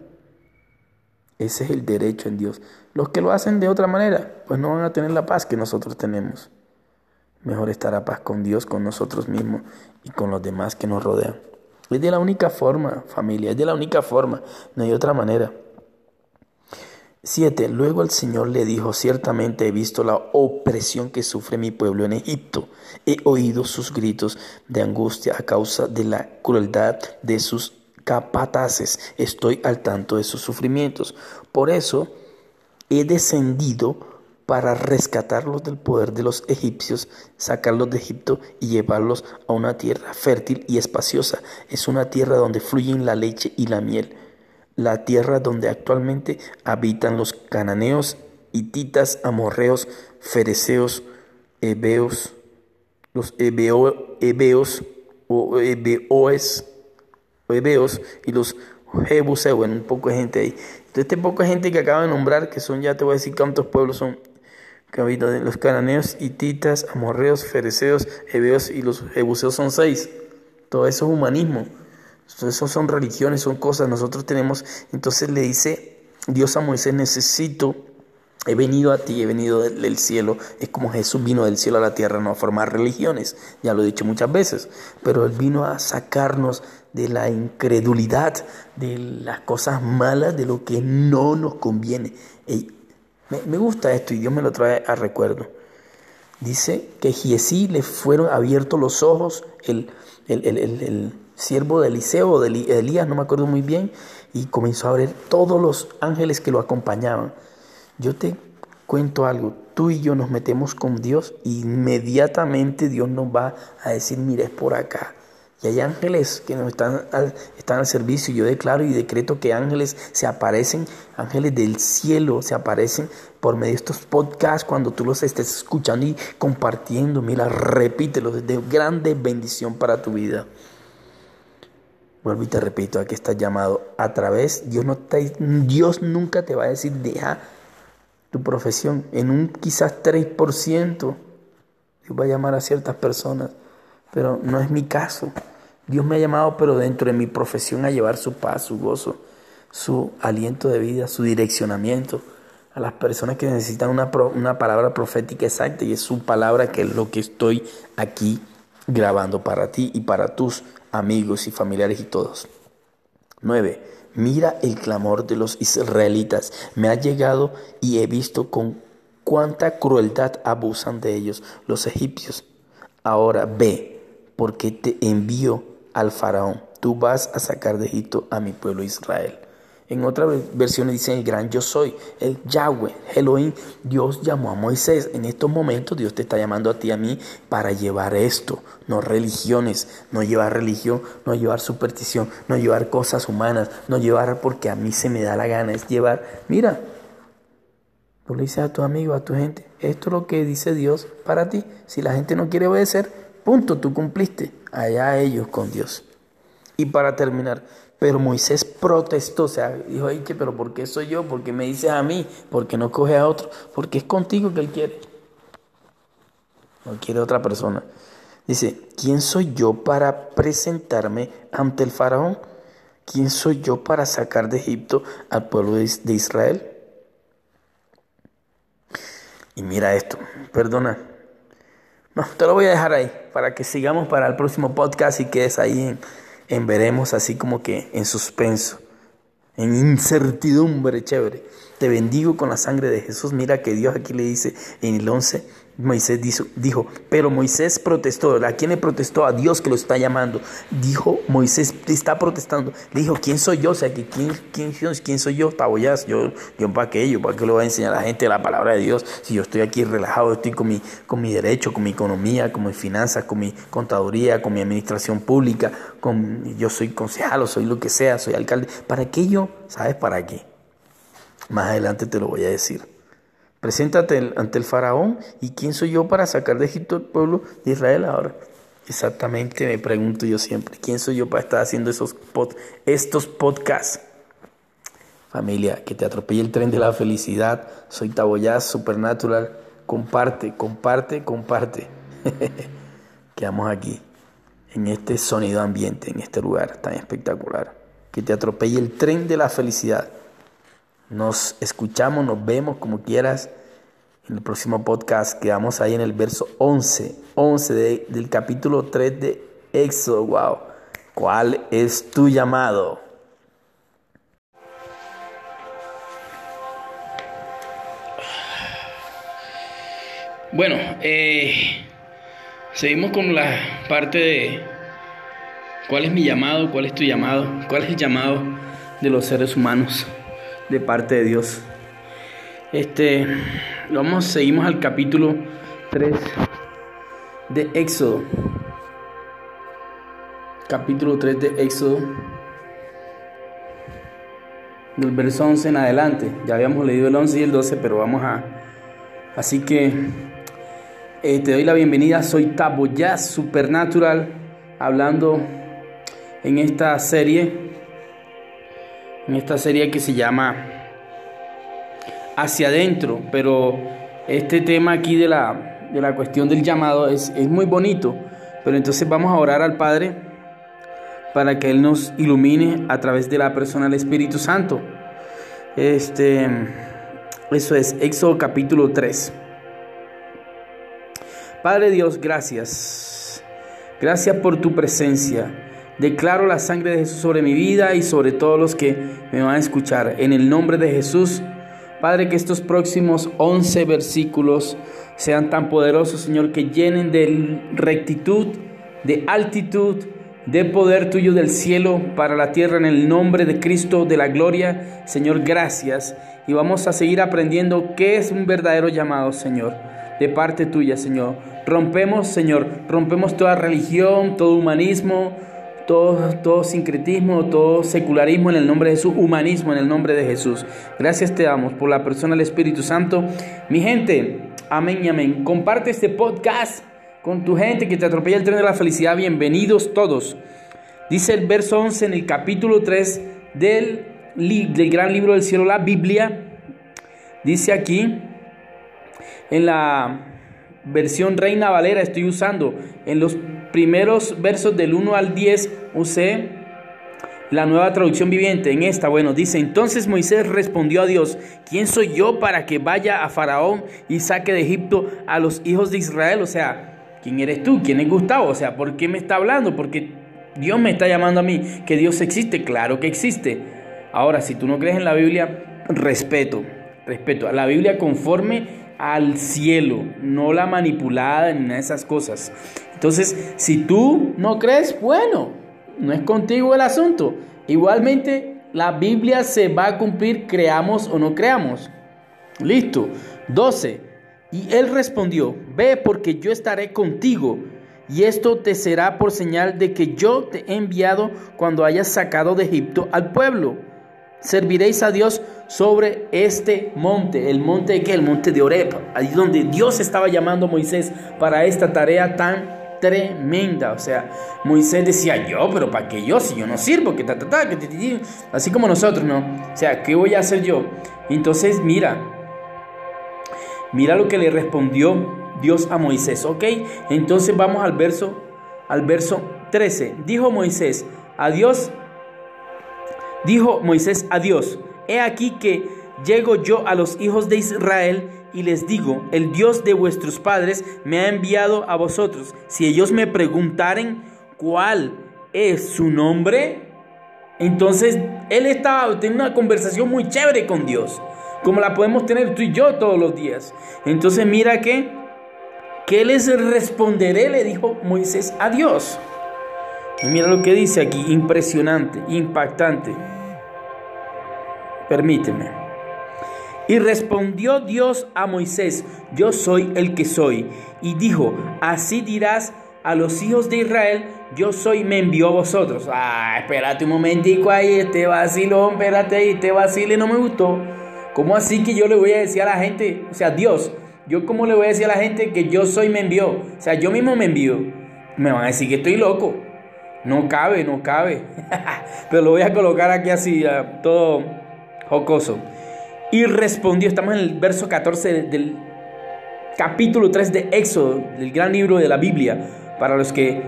Ese es el derecho en Dios. Los que lo hacen de otra manera, pues no van a tener la paz que nosotros tenemos. Mejor estar a paz con Dios, con nosotros mismos y con los demás que nos rodean. Es de la única forma, familia, es de la única forma, no hay otra manera. 7. Luego el Señor le dijo, ciertamente he visto la opresión que sufre mi pueblo en Egipto. He oído sus gritos de angustia a causa de la crueldad de sus capataces. Estoy al tanto de sus sufrimientos. Por eso he descendido para rescatarlos del poder de los egipcios, sacarlos de Egipto y llevarlos a una tierra fértil y espaciosa. Es una tierra donde fluyen la leche y la miel la tierra donde actualmente habitan los cananeos, hititas, amorreos, fereceos, hebeos, los hebeos o hebeoes, hebeos y los jebuseos, bueno, un poco de gente ahí. Entonces, este poco de gente que acabo de nombrar, que son, ya te voy a decir cuántos pueblos son que habitan los cananeos, hititas, amorreos, fereceos, hebeos y los jebuseos son seis. Todo eso es humanismo. Eso son religiones, son cosas. Nosotros tenemos, entonces le dice Dios a Moisés, necesito, he venido a ti, he venido del, cielo. Es como Jesús vino del cielo a la tierra, no a formar religiones. Ya lo he dicho muchas veces. Pero Él vino a sacarnos de la incredulidad, de las cosas malas, de lo que no nos conviene. Me, gusta esto y Dios me lo trae a recuerdo. Dice que Giesí le fueron abiertos los ojos, el, el, el siervo de Eliseo de Elías, no me acuerdo muy bien, y comenzó a ver todos los ángeles que lo acompañaban. Yo te cuento algo, tú y yo nos metemos con Dios inmediatamente Dios nos va a decir, mira, es por acá. Y hay ángeles que nos están al, están al servicio. Yo declaro y decreto que ángeles se aparecen, ángeles del cielo se aparecen por medio de estos podcasts cuando tú los estés escuchando y compartiendo. Mira, repítelo, de grande bendición para tu vida. Vuelvo y te repito, aquí estás llamado a través, Dios, no te, Dios nunca te va a decir, deja tu profesión. En un quizás 3%, Dios va a llamar a ciertas personas, pero no es mi caso. Dios me ha llamado, pero dentro de mi profesión, a llevar su paz, su gozo, su aliento de vida, su direccionamiento a las personas que necesitan una, una palabra profética exacta y es su palabra que es lo que estoy aquí grabando para ti y para tus amigos y familiares y todos. 9. Mira el clamor de los israelitas. Me ha llegado y he visto con cuánta crueldad abusan de ellos los egipcios. Ahora ve, porque te envío al faraón. Tú vas a sacar de Egipto a mi pueblo Israel. En otra versión dice el gran yo soy, el Yahweh, Elohim. Dios llamó a Moisés. En estos momentos Dios te está llamando a ti y a mí para llevar esto, no religiones, no llevar religión, no llevar superstición, no llevar cosas humanas, no llevar porque a mí se me da la gana, es llevar, mira, tú le dices a tu amigo, a tu gente, esto es lo que dice Dios para ti. Si la gente no quiere obedecer, punto, tú cumpliste. Allá ellos con Dios. Y para terminar, pero Moisés protestó, o sea, dijo, que, pero ¿por qué soy yo? ¿Por qué me dices a mí? ¿Por qué no coge a otro? Porque es contigo que él quiere. No quiere otra persona. Dice, ¿quién soy yo para presentarme ante el faraón? ¿Quién soy yo para sacar de Egipto al pueblo de Israel? Y mira esto, perdona. No, te lo voy a dejar ahí para que sigamos para el próximo podcast y quedes ahí en en veremos así como que en suspenso, en incertidumbre, chévere. Te bendigo con la sangre de Jesús. Mira que Dios aquí le dice en el 11, Moisés dijo, pero Moisés protestó. ¿A quién le protestó? A Dios que lo está llamando. Dijo, Moisés está protestando. Le dijo, ¿quién soy yo? O sea, ¿quién, quién, quién soy yo? Taboyas, yo, yo para qué, yo para qué le voy a enseñar a la gente la palabra de Dios. Si yo estoy aquí relajado, estoy con mi, con mi derecho, con mi economía, con mis finanzas, con mi contaduría, con mi administración pública, con, yo soy concejal soy lo que sea, soy alcalde. ¿Para qué yo? ¿Sabes para qué? Más adelante te lo voy a decir. Preséntate ante el faraón y quién soy yo para sacar de Egipto al pueblo de Israel ahora. Exactamente me pregunto yo siempre, ¿quién soy yo para estar haciendo esos estos podcasts? Familia, que te atropelle el tren de la felicidad. Soy Taboyaz Supernatural. Comparte, comparte, comparte. Quedamos aquí, en este sonido ambiente, en este lugar tan espectacular. Que te atropelle el tren de la felicidad. Nos escuchamos, nos vemos como quieras en el próximo podcast. Quedamos ahí en el verso 11, 11 del capítulo 3 de Éxodo. Wow. ¿Cuál es tu llamado? Bueno, eh, seguimos con la parte de cuál es mi llamado, cuál es tu llamado, cuál es el llamado de los seres humanos de parte de Dios. Este, vamos, seguimos al capítulo 3 de Éxodo. Capítulo 3 de Éxodo. Del verso 11 en adelante. Ya habíamos leído el 11 y el 12, pero vamos a... Así que eh, te doy la bienvenida. Soy Tabo Supernatural, hablando en esta serie en esta serie que se llama Hacia adentro, pero este tema aquí de la, de la cuestión del llamado es, es muy bonito, pero entonces vamos a orar al Padre para que Él nos ilumine a través de la persona del Espíritu Santo. Este, eso es Éxodo capítulo 3. Padre Dios, gracias. Gracias por tu presencia. Declaro la sangre de Jesús sobre mi vida y sobre todos los que me van a escuchar. En el nombre de Jesús, Padre, que estos próximos 11 versículos sean tan poderosos, Señor, que llenen de rectitud, de altitud, de poder tuyo del cielo para la tierra en el nombre de Cristo de la gloria. Señor, gracias. Y vamos a seguir aprendiendo qué es un verdadero llamado, Señor, de parte tuya, Señor. Rompemos, Señor, rompemos toda religión, todo humanismo, todo, sincretismo, todo secularismo en el nombre de Jesús, humanismo en el nombre de Jesús. Gracias te damos por la persona del Espíritu Santo. Mi gente, amén y amén. Comparte este podcast con tu gente que te atropella el tren de la felicidad. Bienvenidos todos. Dice el verso 11 en el capítulo 3 del, del gran libro del cielo, la Biblia. Dice aquí, en la versión Reina Valera estoy usando, en los primeros versos del 1 al 10 usé la nueva traducción viviente. En esta, bueno, dice, entonces Moisés respondió a Dios, ¿quién soy yo para que vaya a Faraón y saque de Egipto a los hijos de Israel? O sea, ¿quién eres tú? ¿Quién es Gustavo? O sea, ¿por qué me está hablando? Porque Dios me está llamando a mí. Que Dios existe, claro que existe. Ahora, si tú no crees en la Biblia, respeto, respeto. A la Biblia conforme al cielo, no la manipulada ni nada de esas cosas. Entonces, si tú no crees, bueno, no es contigo el asunto. Igualmente, la Biblia se va a cumplir, creamos o no creamos. Listo. 12. Y él respondió, ve porque yo estaré contigo, y esto te será por señal de que yo te he enviado cuando hayas sacado de Egipto al pueblo. Serviréis a Dios sobre este monte, el monte de qué? El monte de Oreb, ahí donde Dios estaba llamando a Moisés para esta tarea tan tremenda. O sea, Moisés decía, yo, pero ¿para qué yo? Si yo no sirvo, que ta, ta, ta, que así como nosotros, ¿no? O sea, ¿qué voy a hacer yo? Entonces, mira, mira lo que le respondió Dios a Moisés, ¿ok? Entonces vamos al verso, al verso 13. Dijo Moisés, a Dios, dijo Moisés a Dios, he aquí que llego yo a los hijos de Israel y les digo, el Dios de vuestros padres me ha enviado a vosotros. Si ellos me preguntaren cuál es su nombre, entonces él estaba teniendo una conversación muy chévere con Dios, como la podemos tener tú y yo todos los días. Entonces mira que, ¿qué les responderé? Le dijo Moisés a Dios. Y mira lo que dice aquí, impresionante, impactante. Permíteme. Y respondió Dios a Moisés, yo soy el que soy. Y dijo, así dirás a los hijos de Israel, yo soy, me envió a vosotros. Ah, espérate un momentico ahí, este vacilón, espérate ahí, este vacile no me gustó. ¿Cómo así que yo le voy a decir a la gente, o sea, Dios, yo cómo le voy a decir a la gente que yo soy, me envió? O sea, yo mismo me envío. Me van a decir que estoy loco. No cabe, no cabe. Pero lo voy a colocar aquí así, todo jocoso. Y respondió, estamos en el verso 14 del capítulo 3 de Éxodo, del gran libro de la Biblia, para los que,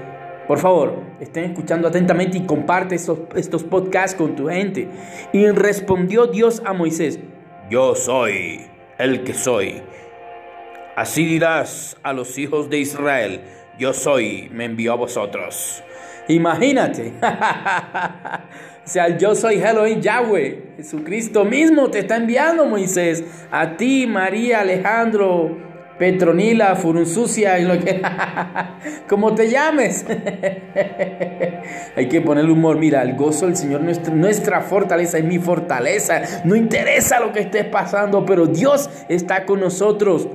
por favor, estén escuchando atentamente y comparte estos, estos podcasts con tu gente. Y respondió Dios a Moisés, yo soy el que soy. Así dirás a los hijos de Israel, yo soy, me envió a vosotros. Imagínate. O sea, yo soy Elohim Yahweh. Jesucristo mismo te está enviando, Moisés. A ti, María, Alejandro, Petronila, Furunsucia y lo que. como te llames. Hay que ponerle humor. Mira, el gozo del Señor, nuestra, nuestra fortaleza es mi fortaleza. No interesa lo que estés pasando, pero Dios está con nosotros.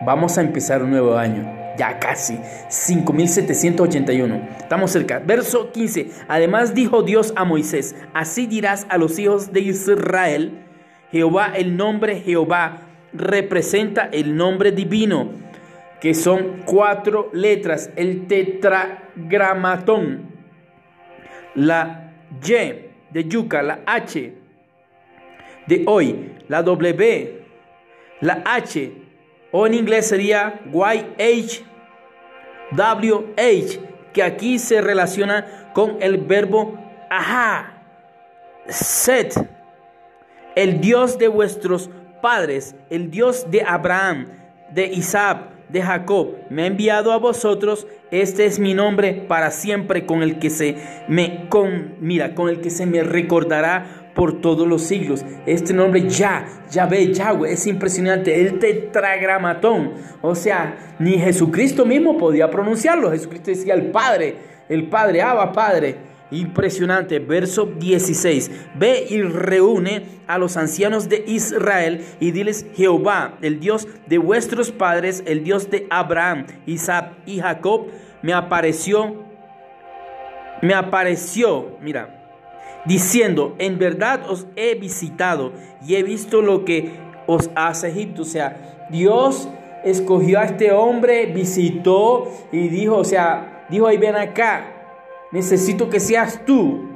Vamos a empezar un nuevo año ya casi 5781. Estamos cerca. Verso 15. Además dijo Dios a Moisés, así dirás a los hijos de Israel, Jehová, el nombre Jehová representa el nombre divino, que son cuatro letras, el tetragramatón, la Y de yuca, la H de hoy, la W, la H, o en inglés sería YH WH, que aquí se relaciona con el verbo ajá. Set, el Dios de vuestros padres, el Dios de Abraham, de Isaac, de Jacob, me ha enviado a vosotros. Este es mi nombre para siempre, con el que se me con, mira, con el que se me recordará por todos los siglos. Este nombre ya, Yahvé, Yahweh, es impresionante. El tetragramatón. O sea, ni Jesucristo mismo podía pronunciarlo. Jesucristo decía el Padre, el Padre, Abba Padre. Impresionante, verso 16. Ve y reúne a los ancianos de Israel y diles, Jehová, el Dios de vuestros padres, el Dios de Abraham, Isaac y Jacob, me apareció, me apareció, mira, diciendo, en verdad os he visitado y he visto lo que os hace Egipto. O sea, Dios escogió a este hombre, visitó y dijo, o sea, dijo, ahí ven acá, necesito que seas tú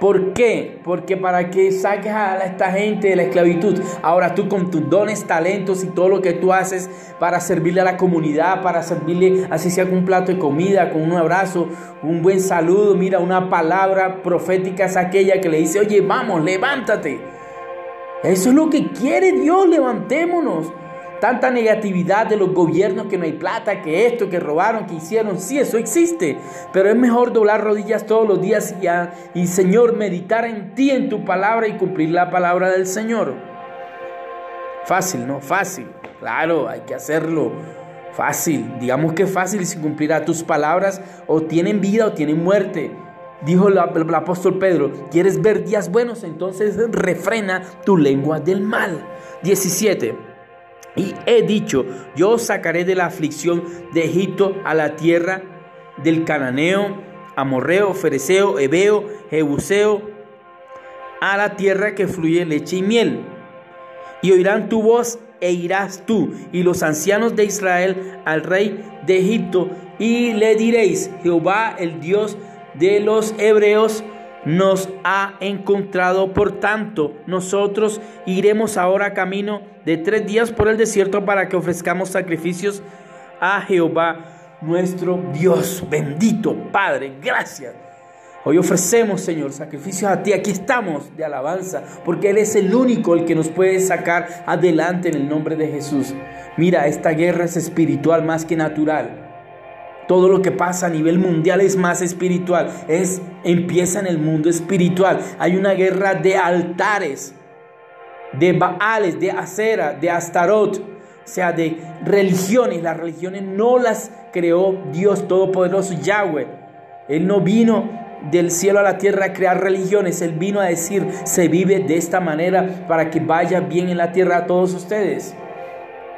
¿Por qué? Porque para que saques a esta gente de la esclavitud, ahora tú con tus dones, talentos y todo lo que tú haces para servirle a la comunidad, para servirle así sea con un plato de comida, con un abrazo, un buen saludo, mira, una palabra profética es aquella que le dice, oye, vamos, levántate. Eso es lo que quiere Dios, levantémonos. Tanta negatividad de los gobiernos, que no hay plata, que esto, que robaron, que hicieron. Sí, eso existe. Pero es mejor doblar rodillas todos los días y, y Señor, meditar en ti, en tu palabra y cumplir la palabra del Señor. Fácil, ¿no? Fácil. Claro, hay que hacerlo. Fácil. Digamos que fácil si cumplirá tus palabras o tienen vida o tienen muerte. Dijo el, apóstol Pedro, ¿quieres ver días buenos? Entonces refrena tu lengua del mal. 17. Y he dicho, yo sacaré de la aflicción de Egipto a la tierra del cananeo, amorreo, fereceo, hebeo, jebuseo, a la tierra que fluye leche y miel. Y oirán tu voz e irás tú y los ancianos de Israel al rey de Egipto y le diréis, Jehová el Dios de los hebreos nos ha encontrado. Por tanto, nosotros iremos ahora camino de tres días por el desierto para que ofrezcamos sacrificios a Jehová nuestro Dios. Bendito Padre, gracias. Hoy ofrecemos, Señor, sacrificios a ti. Aquí estamos de alabanza, porque Él es el único el que nos puede sacar adelante en el nombre de Jesús. Mira, esta guerra es espiritual más que natural. Todo lo que pasa a nivel mundial es más espiritual. Es empieza en el mundo espiritual. Hay una guerra de altares, de Baales, de Acera, de Astarot, o sea, de religiones. Las religiones no las creó Dios Todopoderoso Yahweh. Él no vino del cielo a la tierra a crear religiones. Él vino a decir, se vive de esta manera para que vaya bien en la tierra a todos ustedes.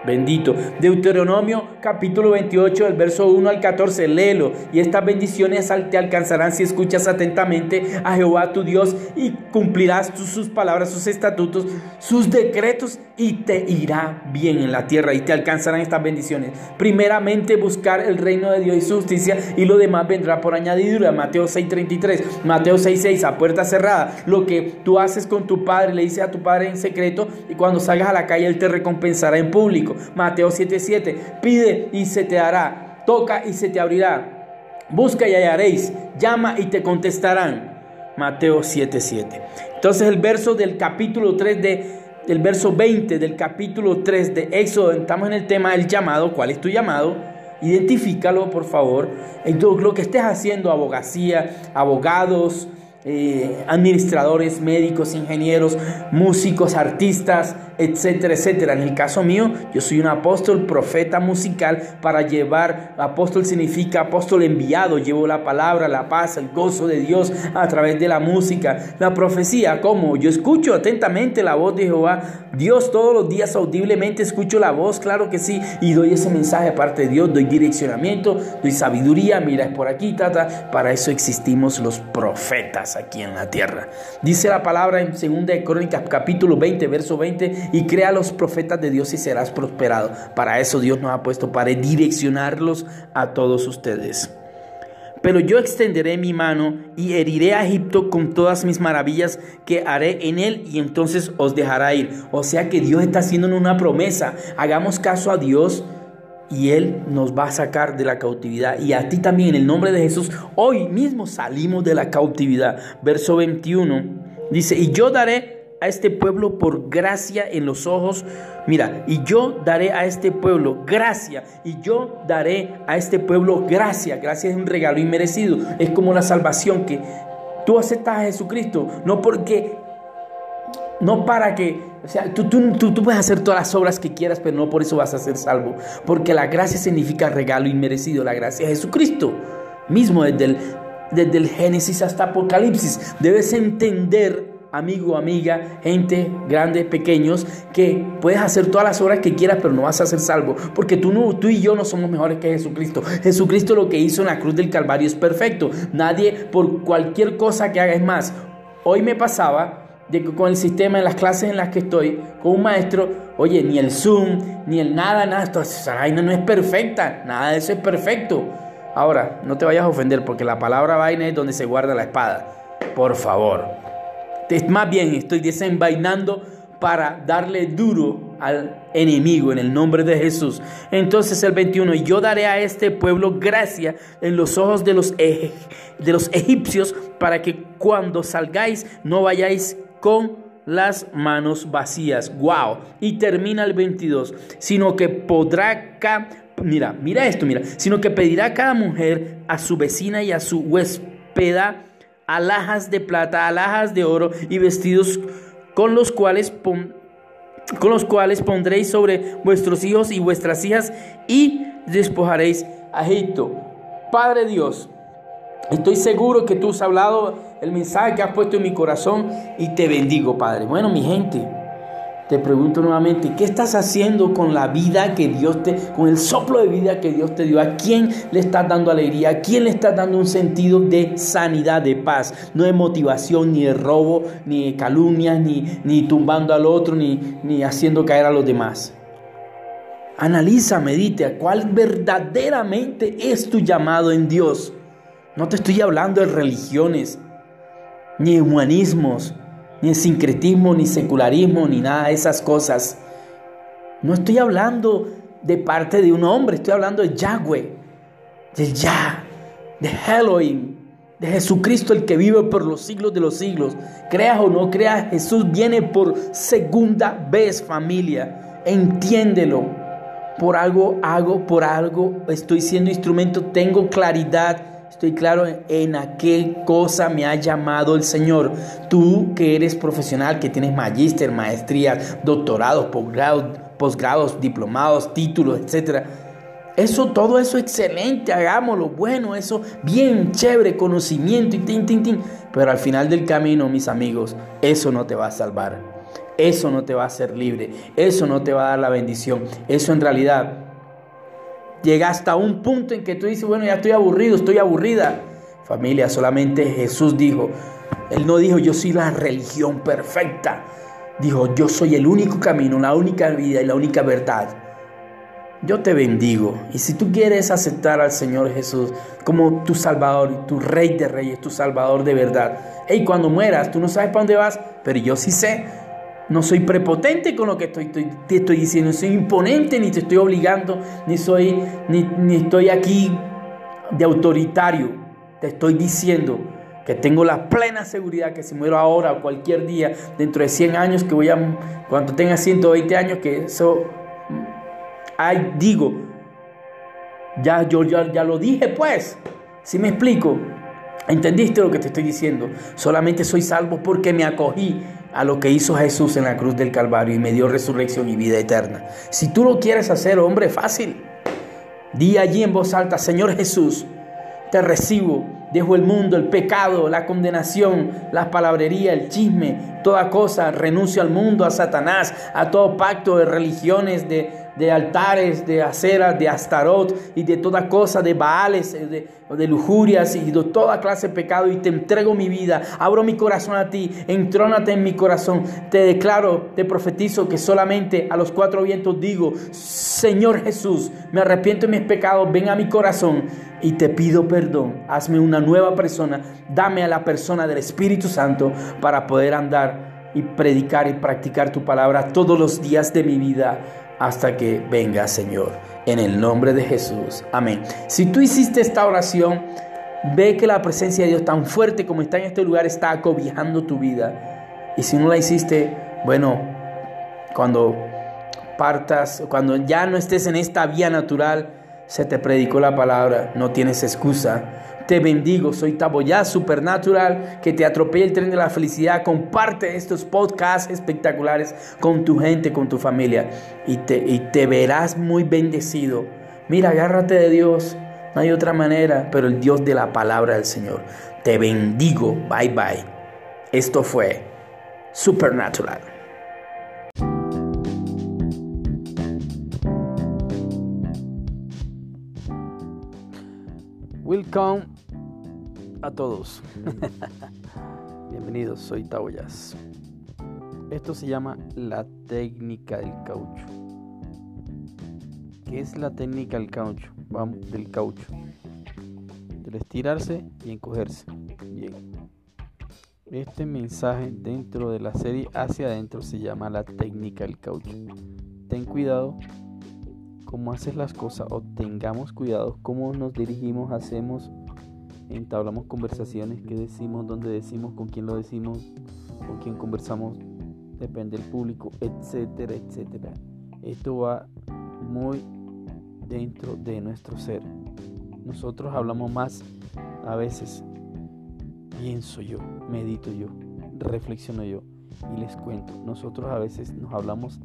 Bendito. Deuteronomio capítulo 28, del verso 1 al 14, léelo. Y estas bendiciones te alcanzarán si escuchas atentamente a Jehová tu Dios y cumplirás sus palabras, sus estatutos, sus decretos y te irá bien en la tierra y te alcanzarán estas bendiciones. Primeramente buscar el reino de Dios y su justicia y lo demás vendrá por añadidura. Mateo 6:33, Mateo 6:6, a puerta cerrada. Lo que tú haces con tu padre, le dices a tu padre en secreto y cuando salgas a la calle él te recompensará en público. Mateo 7:7, pide y se te dará, toca y se te abrirá, busca y hallaréis, llama y te contestarán. Mateo 7:7. Entonces el verso del capítulo 3 de el verso 20 del capítulo 3 de Éxodo, estamos en el tema del llamado, ¿cuál es tu llamado? Identifícalo, por favor. Lo que estés haciendo, abogacía, abogados, eh, administradores, médicos, ingenieros, músicos, artistas, etcétera, etcétera. En el caso mío, yo soy un apóstol, profeta musical para llevar, apóstol significa apóstol enviado, llevo la palabra, la paz, el gozo de Dios a través de la música, la profecía, como yo escucho atentamente la voz de Jehová, Dios todos los días audiblemente escucho la voz, claro que sí, y doy ese mensaje aparte de Dios, doy direccionamiento, doy sabiduría, mira, es por aquí, tata, para eso existimos los profetas aquí en la tierra. Dice la palabra en 2 de Crónicas capítulo 20, verso 20, y crea los profetas de Dios y serás prosperado. Para eso Dios nos ha puesto, para direccionarlos a todos ustedes. Pero yo extenderé mi mano y heriré a Egipto con todas mis maravillas que haré en él y entonces os dejará ir. O sea que Dios está haciendo una promesa. Hagamos caso a Dios y Él nos va a sacar de la cautividad. Y a ti también, en el nombre de Jesús, hoy mismo salimos de la cautividad. Verso 21 dice, y yo daré a este pueblo por gracia en los ojos. Mira, y yo daré a este pueblo gracia, y yo daré a este pueblo gracia. Gracia es un regalo inmerecido. Es como la salvación que tú aceptas a Jesucristo, no porque, no para que, o sea, tú, tú, tú, puedes hacer todas las obras que quieras, pero no por eso vas a ser salvo. Porque la gracia significa regalo inmerecido. La gracia es Jesucristo mismo desde el, desde el Génesis hasta Apocalipsis. Debes entender amigo, amiga, gente grande, pequeños, que puedes hacer todas las obras que quieras, pero no vas a ser salvo, porque tú, no, tú y yo no somos mejores que Jesucristo. Jesucristo lo que hizo en la cruz del Calvario es perfecto. Nadie, por cualquier cosa que haga, es más. Hoy me pasaba de que con el sistema en las clases en las que estoy, con un maestro, oye, ni el Zoom, ni el nada, nada, esto, esa vaina no es perfecta, nada de eso es perfecto. Ahora, no te vayas a ofender porque la palabra vaina es donde se guarda la espada. Por favor. Más bien estoy desenvainando para darle duro al enemigo en el nombre de Jesús. Entonces el 21, yo daré a este pueblo gracia en los ojos de los, de los egipcios para que cuando salgáis no vayáis con las manos vacías. Wow. Y termina el 22. Sino que podrá mira, mira esto, mira, sino que pedirá cada mujer a su vecina y a su huéspeda alhajas de plata, alhajas de oro y vestidos con los cuales con los cuales pondréis sobre vuestros hijos y vuestras hijas y despojaréis a Egipto. Padre Dios, estoy seguro que tú has hablado el mensaje que has puesto en mi corazón y te bendigo, Padre. Bueno, mi gente, te pregunto nuevamente, ¿qué estás haciendo con la vida que Dios te, con el soplo de vida que Dios te dio? ¿A quién le estás dando alegría? ¿A quién le estás dando un sentido de sanidad, de paz? No de motivación, ni de robo, ni de calumnias, ni, ni tumbando al otro, ni, ni haciendo caer a los demás. Analiza, medite, cuál verdaderamente es tu llamado en Dios. No te estoy hablando de religiones, ni humanismos, ni sincretismo, ni secularismo, ni nada de esas cosas. No estoy hablando de parte de un hombre, estoy hablando de Yahweh, de Yah, de Elohim, de Jesucristo el que vive por los siglos de los siglos. Creas o no creas, Jesús viene por segunda vez familia. Entiéndelo. Por algo hago, por algo estoy siendo instrumento, tengo claridad Estoy claro en a qué cosa me ha llamado el Señor. Tú que eres profesional, que tienes magíster, maestrías, doctorados, posgrados, posgrados, diplomados, títulos, etc. Eso, todo eso excelente, hagámoslo, bueno, eso bien chévere, conocimiento y tin, tin, tin. Pero al final del camino, mis amigos, eso no te va a salvar. Eso no te va a hacer libre. Eso no te va a dar la bendición. Eso en realidad Llega hasta un punto en que tú dices, bueno, ya estoy aburrido, estoy aburrida. Familia, solamente Jesús dijo, Él no dijo, yo soy la religión perfecta. Dijo, yo soy el único camino, la única vida y la única verdad. Yo te bendigo. Y si tú quieres aceptar al Señor Jesús como tu Salvador, tu Rey de Reyes, tu Salvador de verdad. Y cuando mueras, tú no sabes para dónde vas, pero yo sí sé. No soy prepotente con lo que estoy, te estoy diciendo, soy imponente, ni te estoy obligando, ni, soy, ni, ni estoy aquí de autoritario. Te estoy diciendo que tengo la plena seguridad que si muero ahora o cualquier día, dentro de 100 años, que voy a, cuando tenga 120 años, que eso, ay, digo, ya yo ya, ya lo dije pues, si me explico, ¿entendiste lo que te estoy diciendo? Solamente soy salvo porque me acogí a lo que hizo Jesús en la cruz del Calvario y me dio resurrección y vida eterna. Si tú lo quieres hacer, hombre, fácil. Di allí en voz alta, Señor Jesús, te recibo, dejo el mundo, el pecado, la condenación, la palabrería, el chisme, toda cosa, renuncio al mundo, a Satanás, a todo pacto de religiones, de, de altares, de aceras, de astarot y de toda cosa, de baales, eh, de, de lujurias y de toda clase de pecado y te entrego mi vida, abro mi corazón a ti, entrónate en mi corazón, te declaro, te profetizo que solamente a los cuatro vientos digo, Señor Jesús, me arrepiento de mis pecados, ven a mi corazón y te pido perdón, hazme una nueva persona, dame a la persona del Espíritu Santo para poder andar y predicar y practicar tu palabra todos los días de mi vida hasta que venga Señor. En el nombre de Jesús. Amén. Si tú hiciste esta oración, ve que la presencia de Dios tan fuerte como está en este lugar está acobijando tu vida. Y si no la hiciste, bueno, cuando partas, cuando ya no estés en esta vía natural, se te predicó la palabra, no tienes excusa te bendigo. Soy Taboyá Supernatural, que te atropella el tren de la felicidad. Comparte estos podcasts espectaculares con tu gente, con tu familia, y te, y te verás muy bendecido. Mira, agárrate de Dios. No hay otra manera, pero el Dios de la palabra del Señor. Te bendigo. Bye bye. Esto fue Supernatural. Welcome a todos. Bienvenidos, soy Taoyas. Esto se llama la técnica del caucho. ¿Qué es la técnica del caucho? Vamos, del caucho. Del estirarse y encogerse. Bien. Este mensaje dentro de la serie hacia adentro se llama la técnica del caucho. Ten cuidado cómo haces las cosas o tengamos cuidado cómo nos dirigimos, hacemos entablamos conversaciones, qué decimos, dónde decimos, con quién lo decimos, con quién conversamos. depende del público, etcétera, etcétera. Esto va muy dentro de nuestro ser. Nosotros hablamos más a veces, pienso yo, medito yo, reflexiono yo y les cuento. Nosotros a veces nos hablamos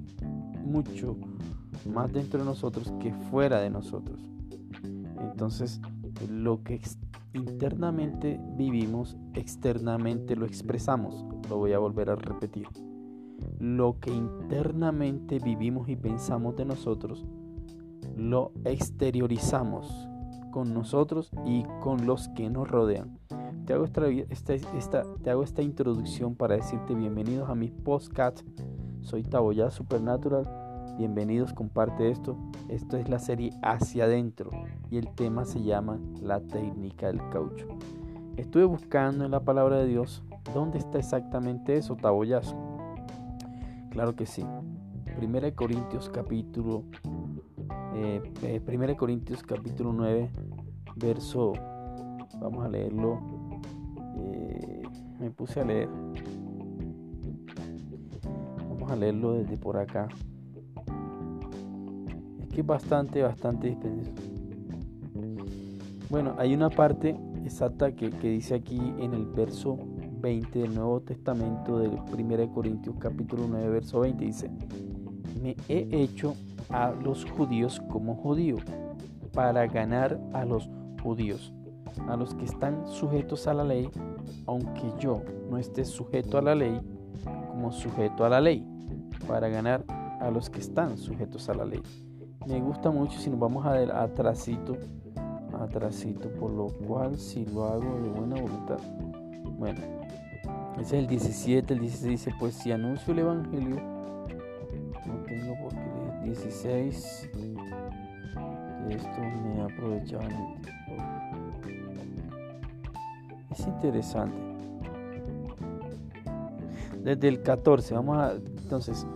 mucho más dentro de nosotros que fuera de nosotros. Entonces, lo que internamente vivimos, externamente lo expresamos. Lo voy a volver a repetir. Lo que internamente vivimos y pensamos de nosotros, lo exteriorizamos con nosotros y con los que nos rodean. Te hago esta, te hago esta introducción para decirte bienvenidos a mi podcast. Soy Taboya Supernatural Bienvenidos, comparte esto. Esto es la serie Hacia Adentro y el tema se llama La técnica del caucho. Estuve buscando en la palabra de Dios dónde está exactamente eso, taboyazo. Claro que sí. Primera de Corintios capítulo eh, eh Corintios capítulo 9 verso vamos a leerlo eh, me puse a leer vamos a leerlo desde por acá que bastante, bastante. Bueno, hay una parte exacta que, dice aquí en el verso 20 del Nuevo Testamento del 1 Corintios capítulo 9 verso 20 dice, me he hecho a los judíos como judío para ganar a los judíos, a los que están sujetos a la ley, aunque yo no esté sujeto a la ley, como sujeto a la ley, para ganar a los que están sujetos a la ley me gusta mucho si nos vamos a atrasito, atrasito, por lo cual si lo hago de buena voluntad. Bueno, ese es el 17, el 16 dice, pues si anuncio el Evangelio, no tengo por qué 16, esto me ha aprovechado Es interesante. Desde el 14, vamos a, entonces,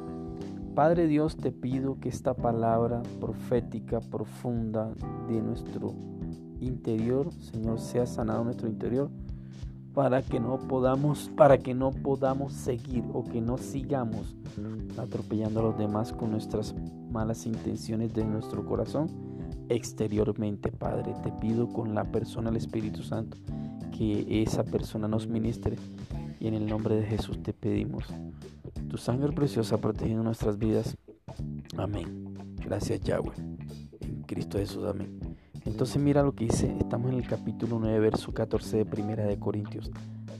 Padre Dios, te pido que esta palabra profética profunda de nuestro interior, Señor, sea sanado nuestro interior para que no podamos para que no podamos seguir o que no sigamos atropellando a los demás con nuestras malas intenciones de nuestro corazón exteriormente, Padre. Te pido con la persona del Espíritu Santo que esa persona nos ministre y en el nombre de Jesús te pedimos tu sangre preciosa protegiendo nuestras vidas. Amén. Gracias Yahweh. En Cristo Jesús. Amén. Entonces mira lo que dice, estamos en el capítulo 9, verso 14 de Primera de Corintios.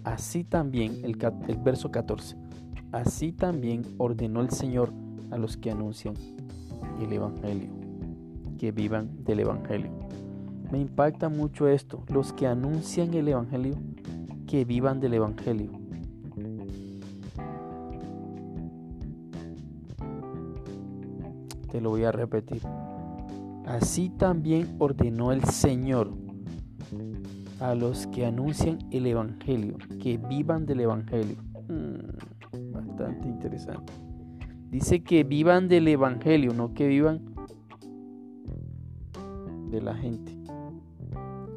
Así también, el, el verso 14, así también ordenó el Señor a los que anuncian el Evangelio, que vivan del Evangelio. Me impacta mucho esto, los que anuncian el Evangelio, que vivan del Evangelio. Te lo voy a repetir. Así también ordenó el Señor a los que anuncian el Evangelio, que vivan del Evangelio. Mm, bastante interesante. Dice que vivan del Evangelio, no que vivan de la gente.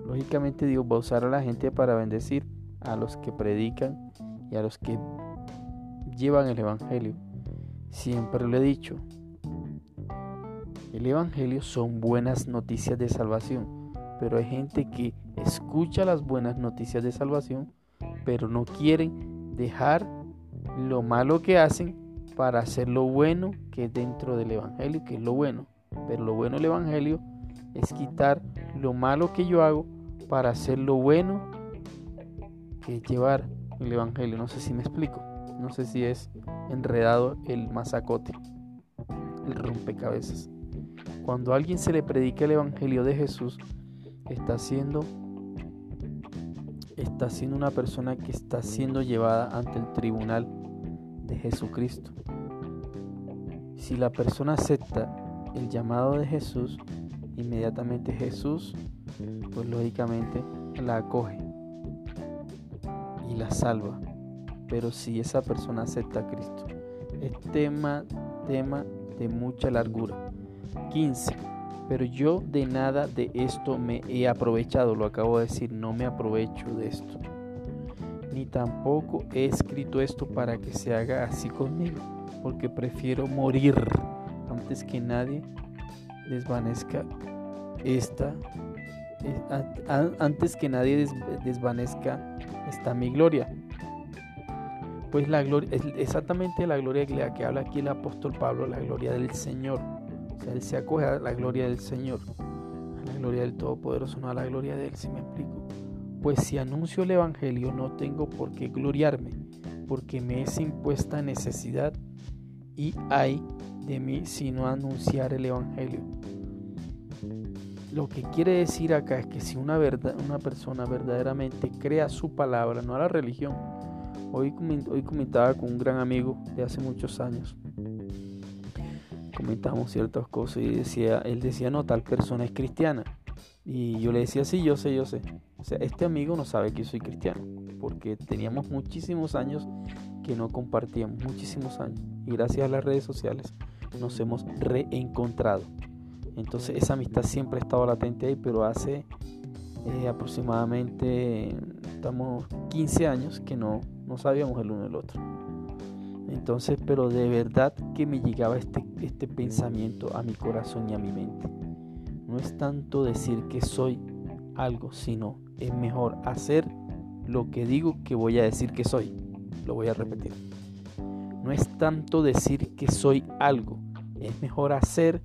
Lógicamente Dios va a usar a la gente para bendecir a los que predican y a los que llevan el Evangelio. Siempre lo he dicho, el Evangelio son buenas noticias de salvación, pero hay gente que escucha las buenas noticias de salvación, pero no quieren dejar lo malo que hacen para hacer lo bueno que es dentro del Evangelio, que es lo bueno. Pero lo bueno del Evangelio es quitar lo malo que yo hago para hacer lo bueno que es llevar el Evangelio. No sé si me explico. No sé si es enredado el masacote, el rompecabezas. Cuando alguien se le predica el Evangelio de Jesús, está siendo, está siendo una persona que está siendo llevada ante el tribunal de Jesucristo. Si la persona acepta el llamado de Jesús, inmediatamente Jesús, pues lógicamente la acoge y la salva. Pero si esa persona acepta a Cristo, es tema, tema de mucha largura. 15. Pero yo de nada de esto me he aprovechado, lo acabo de decir, no me aprovecho de esto. ni tampoco he escrito esto para que se haga así conmigo, porque prefiero morir antes que nadie desvanezca esta antes que nadie desvanezca esta mi gloria. Pues la gloria, exactamente la gloria que habla aquí el apóstol Pablo, la gloria del Señor. Él se acoge a la gloria del Señor, a la gloria del Todopoderoso, no a la gloria de él, si me explico. Pues si anuncio el Evangelio no tengo por qué gloriarme, porque me es impuesta necesidad y hay de mí si no anunciar el Evangelio. Lo que quiere decir acá es que si una, persona verdaderamente crea su palabra, no a la religión. Hoy comentaba con un gran amigo de hace muchos años. Comentamos ciertas cosas y decía, él decía, no, tal persona es cristiana. Y yo le decía, sí, yo sé, yo sé. O sea, este amigo no sabe que yo soy cristiano, porque teníamos muchísimos años que no compartíamos, muchísimos años. Y gracias a las redes sociales nos hemos reencontrado. Entonces esa amistad siempre ha estado latente ahí, pero hace eh, aproximadamente, estamos 15 años que no, no sabíamos el uno del otro. Entonces, pero de verdad que me llegaba este, este pensamiento a mi corazón y a mi mente. No es tanto decir que soy algo, sino es mejor hacer lo que digo que voy a decir que soy. Lo voy a repetir. No es tanto decir que soy algo, es mejor hacer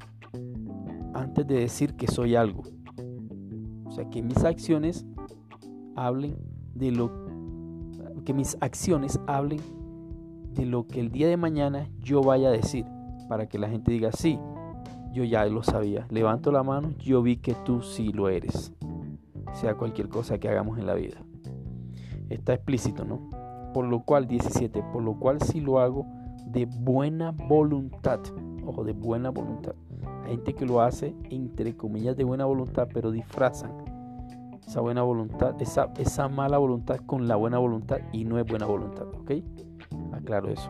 antes de decir que soy algo. O sea, que mis acciones hablen de lo que mis acciones hablen de lo que el día de mañana yo vaya a decir para que la gente diga, "Sí, yo ya lo sabía. Levanto la mano, yo vi que tú sí lo eres." Sea cualquier cosa que hagamos en la vida. Está explícito, ¿no? Por lo cual 17, por lo cual si lo hago de buena voluntad, ojo, de buena voluntad gente que lo hace entre comillas de buena voluntad, pero disfrazan esa buena voluntad, esa, esa mala voluntad con la buena voluntad y no es buena voluntad, ¿ok? Aclaro eso.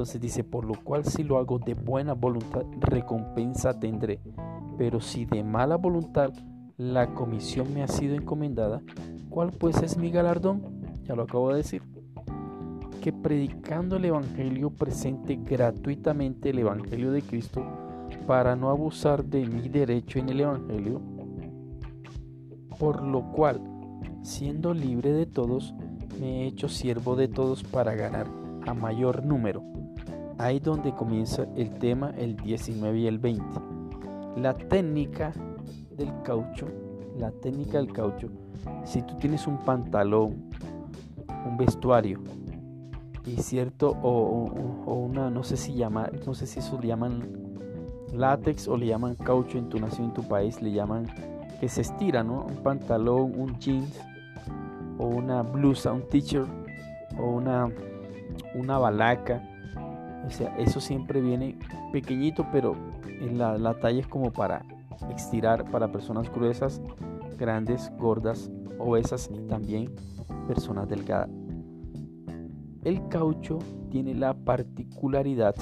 Entonces dice, por lo cual si lo hago de buena voluntad, recompensa tendré. Pero si de mala voluntad la comisión me ha sido encomendada, ¿cuál pues es mi galardón? Ya lo acabo de decir. Que predicando el Evangelio presente gratuitamente el Evangelio de Cristo, para no abusar de mi derecho en el Evangelio, por lo cual, siendo libre de todos, me he hecho siervo de todos para ganar a mayor número. Ahí donde comienza el tema el 19 y el 20. La técnica del caucho, la técnica del caucho, si tú tienes un pantalón, un vestuario, y cierto, o, una, no sé si llama, no sé si eso le llaman látex o le llaman caucho en tu nación, en tu país, le llaman que se estira, ¿no? Un pantalón, un jeans o una blusa, un t-shirt o una, una balaca. O sea, eso siempre viene pequeñito, pero en la, la talla es como para estirar para personas gruesas, grandes, gordas, obesas y también personas delgadas. El caucho tiene la particularidad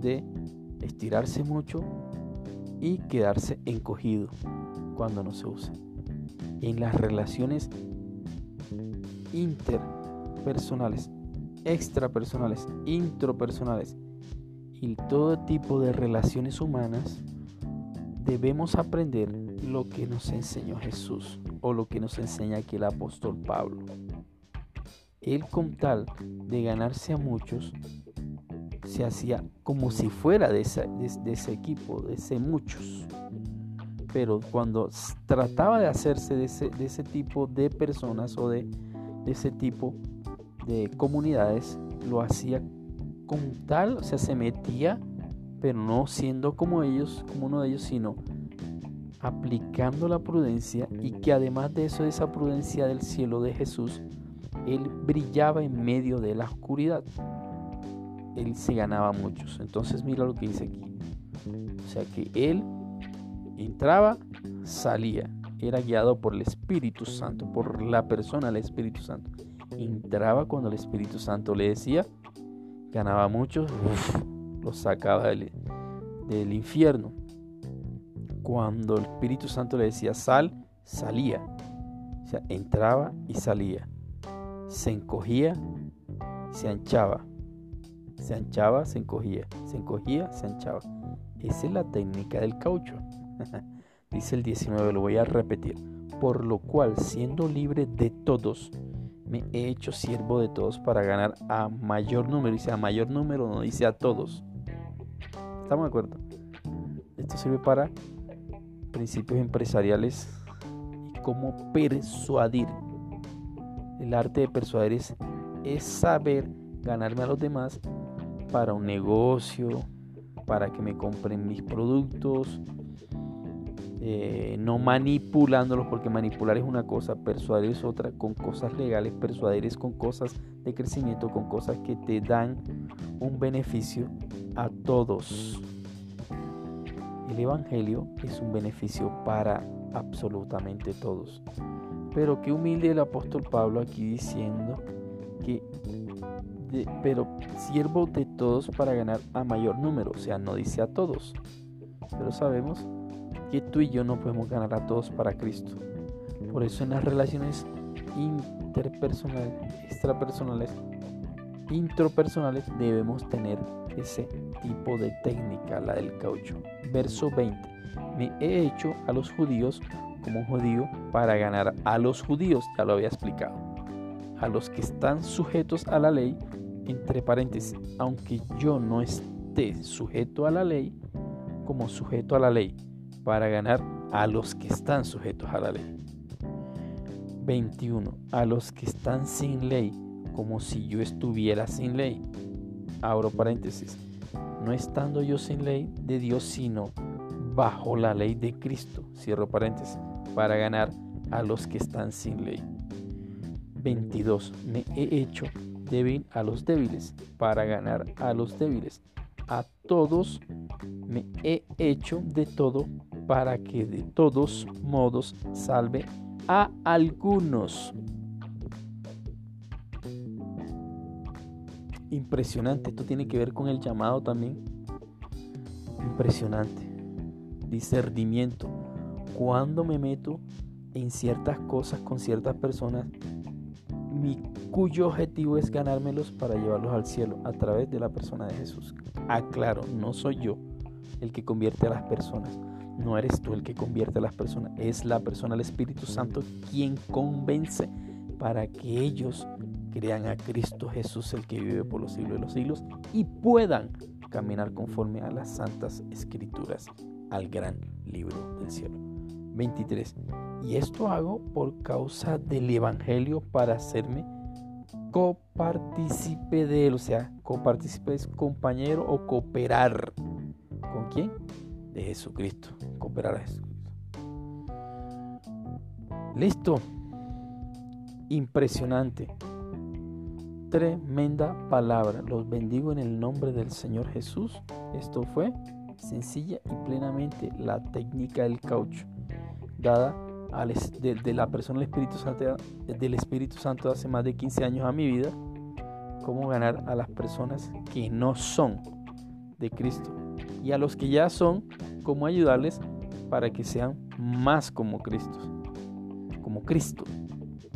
de estirarse mucho y quedarse encogido cuando no se usa. En las relaciones interpersonales, extrapersonales, intropersonales y todo tipo de relaciones humanas, debemos aprender lo que nos enseñó Jesús o lo que nos enseña aquí el apóstol Pablo. Él con tal de ganarse a muchos, se hacía como si fuera de ese, equipo, de ese muchos. Pero cuando trataba de hacerse de ese, de ese tipo de personas o de, de ese tipo de comunidades, lo hacía con tal, o sea, se metía, pero no siendo como ellos, como uno de ellos, sino aplicando la prudencia y que además de eso, esa prudencia del cielo de Jesús, él brillaba en medio de la oscuridad él se ganaba muchos. Entonces mira lo que dice aquí. O sea que él entraba, salía. Era guiado por el Espíritu Santo, por la persona del Espíritu Santo. Entraba cuando el Espíritu Santo le decía, ganaba muchos, lo sacaba del, del infierno. Cuando el Espíritu Santo le decía sal, salía. O sea, entraba y salía. se encogía, se anchaba. Se anchaba, se encogía. Se encogía, se anchaba. Esa es la técnica del caucho. Dice el 19, lo voy a repetir. Por lo cual, siendo libre de todos, me he hecho siervo de todos para ganar a mayor número. Dice a mayor número, no dice a todos. ¿Estamos de acuerdo? Esto sirve para principios empresariales y cómo persuadir. El arte de persuadir es, es saber ganarme a los demás para un negocio, para que me compren mis productos, eh, no manipulándolos, porque manipular es una cosa, persuadir es otra, con cosas legales, persuadir es con cosas de crecimiento, con cosas que te dan un beneficio a todos. El Evangelio es un beneficio para absolutamente todos. Pero qué humilde el apóstol Pablo aquí diciendo que, pero siervo de todos para ganar a mayor número, o sea, no dice a todos. Pero sabemos que tú y yo no podemos ganar a todos para Cristo. Por eso en las relaciones interpersonales, extrapersonales, intropersonales debemos tener ese tipo de técnica, la del caucho. Verso 20. Me he hecho a los judíos como judío para ganar a los judíos, ya lo había explicado. A los que están sujetos a la ley, entre paréntesis, aunque yo no esté sujeto a la ley, como sujeto a la ley, para ganar a los que están sujetos a la ley. 21. A los que están sin ley, como si yo estuviera sin ley. Abro paréntesis. No estando yo sin ley de Dios, sino bajo la ley de Cristo. Cierro paréntesis. Para ganar a los que están sin ley. 22. Me he hecho débil a los débiles para ganar a los débiles. A todos me he hecho de todo para que de todos modos salve a algunos. Impresionante, esto tiene que ver con el llamado también. Impresionante. Discernimiento. Cuando me meto en ciertas cosas con ciertas personas, mi cuyo objetivo es ganármelos para llevarlos al cielo a través de la persona de Jesús. Aclaro, no soy yo el que convierte a las personas no eres tú el que convierte a las personas, es la persona, el Espíritu Santo, quien convence para que ellos crean a Cristo Jesús, el que vive por los siglos de los siglos, y puedan caminar conforme a las santas escrituras, al gran libro del cielo. 23. Y esto hago por causa del Evangelio para hacerme copartícipe de él, o sea, copartícipe es compañero o cooperar. ¿Con quién? de Jesucristo, cooperar a Jesucristo. Listo. Impresionante. Tremenda palabra. Los bendigo en el nombre del Señor Jesús. Esto fue sencilla y plenamente la técnica del caucho, dada de, la persona del Espíritu, Santo, del Espíritu Santo hace más de 15 años a mi vida. Cómo ganar a las personas que no son de Cristo y a los que ya son, cómo ayudarles para que sean más como Cristo. Como Cristo.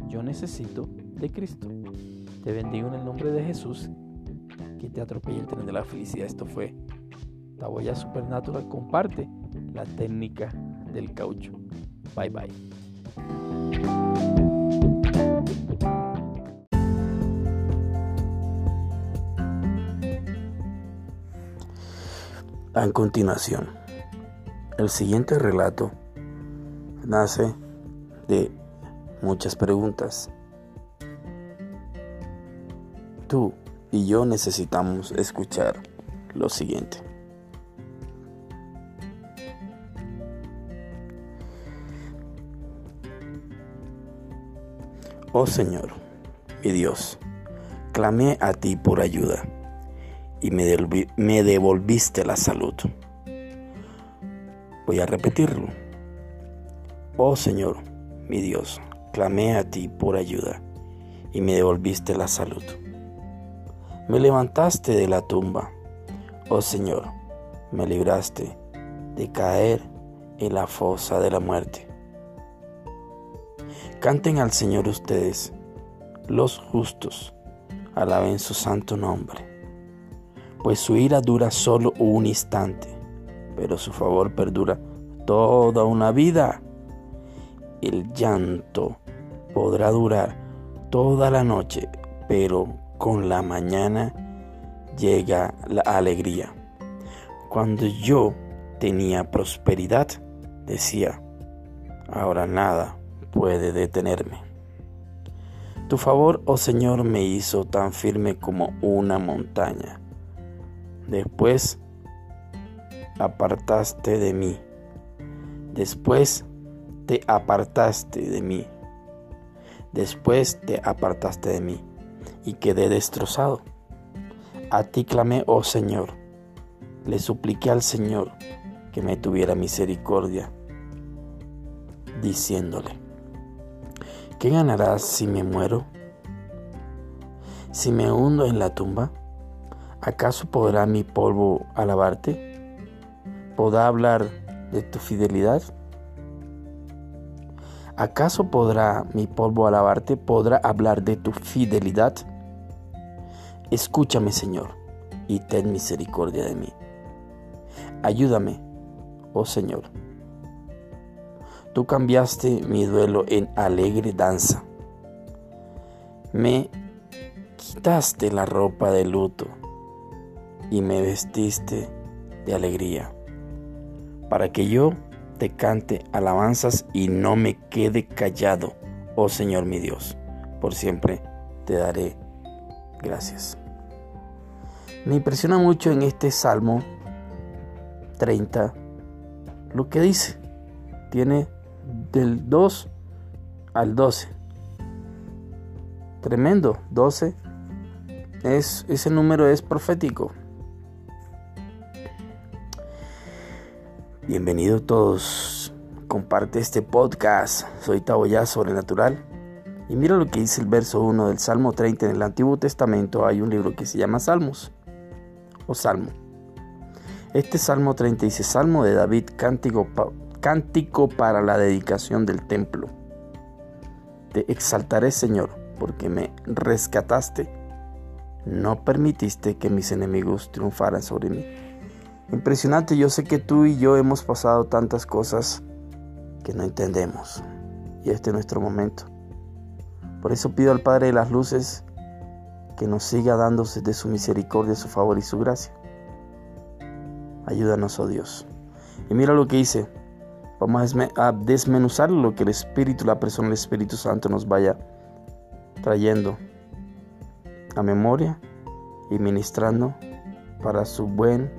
Yo necesito de Cristo. Te bendigo en el nombre de Jesús. Que te atropelle el tren de la felicidad. Esto fue Taboya Supernatural. Comparte la técnica del caucho. Bye bye. A continuación, el siguiente relato nace de muchas preguntas. Tú y yo necesitamos escuchar lo siguiente. Oh Señor, mi Dios, clamé a ti por ayuda y me, devolviste la salud. Voy a repetirlo. Oh Señor, mi Dios, clamé a ti por ayuda y me devolviste la salud. Me levantaste de la tumba. Oh Señor, me libraste de caer en la fosa de la muerte. Canten al Señor ustedes, los justos alaben su santo nombre, pues su ira dura solo un instante, pero su favor perdura toda una vida. El llanto podrá durar toda la noche, pero con la mañana llega la alegría. Cuando yo tenía prosperidad, decía, ahora nada puede detenerme. Tu favor, oh Señor, me hizo tan firme como una montaña. Después apartaste de mí. Después te apartaste de mí. Después te apartaste de mí y quedé destrozado. A ti clamé, oh Señor. Le supliqué al Señor que me tuviera misericordia, diciéndole, ¿qué ganarás si me muero? Si me hundo en la tumba, ¿acaso podrá mi polvo alabarte? ¿Podrá hablar de tu fidelidad? ¿Acaso podrá mi polvo alabarte? ¿Podrá hablar de tu fidelidad? Escúchame, Señor, y ten misericordia de mí. Ayúdame, oh Señor. Tú cambiaste mi duelo en alegre danza. Me quitaste la ropa de luto y me vestiste de alegría, para que yo te cante alabanzas y no me quede callado, oh Señor mi Dios. Por siempre te daré gracias. Me impresiona mucho en este Salmo 30 lo que dice. Tiene del 2 al 12. Tremendo, 12. Es, ese número es profético. Bienvenidos todos. Comparte este podcast. Soy Taboya Sobrenatural. Y mira lo que dice el verso 1 del Salmo 30. En el Antiguo Testamento hay un libro que se llama Salmos o salmo. Este salmo 30 dice, Salmo de David, cántico, cántico para la dedicación del templo. Te exaltaré, Señor, porque me rescataste. No permitiste que mis enemigos triunfaran sobre mí. Impresionante, yo sé que tú y yo hemos pasado tantas cosas que no entendemos. Y este es nuestro momento. Por eso pido al Padre de las Luces que nos siga dándose de su misericordia, su favor y su gracia. Ayúdanos, oh Dios. Y mira lo que dice. Vamos a desmenuzar lo que el Espíritu, la persona del Espíritu Santo nos vaya trayendo a memoria y ministrando para su buen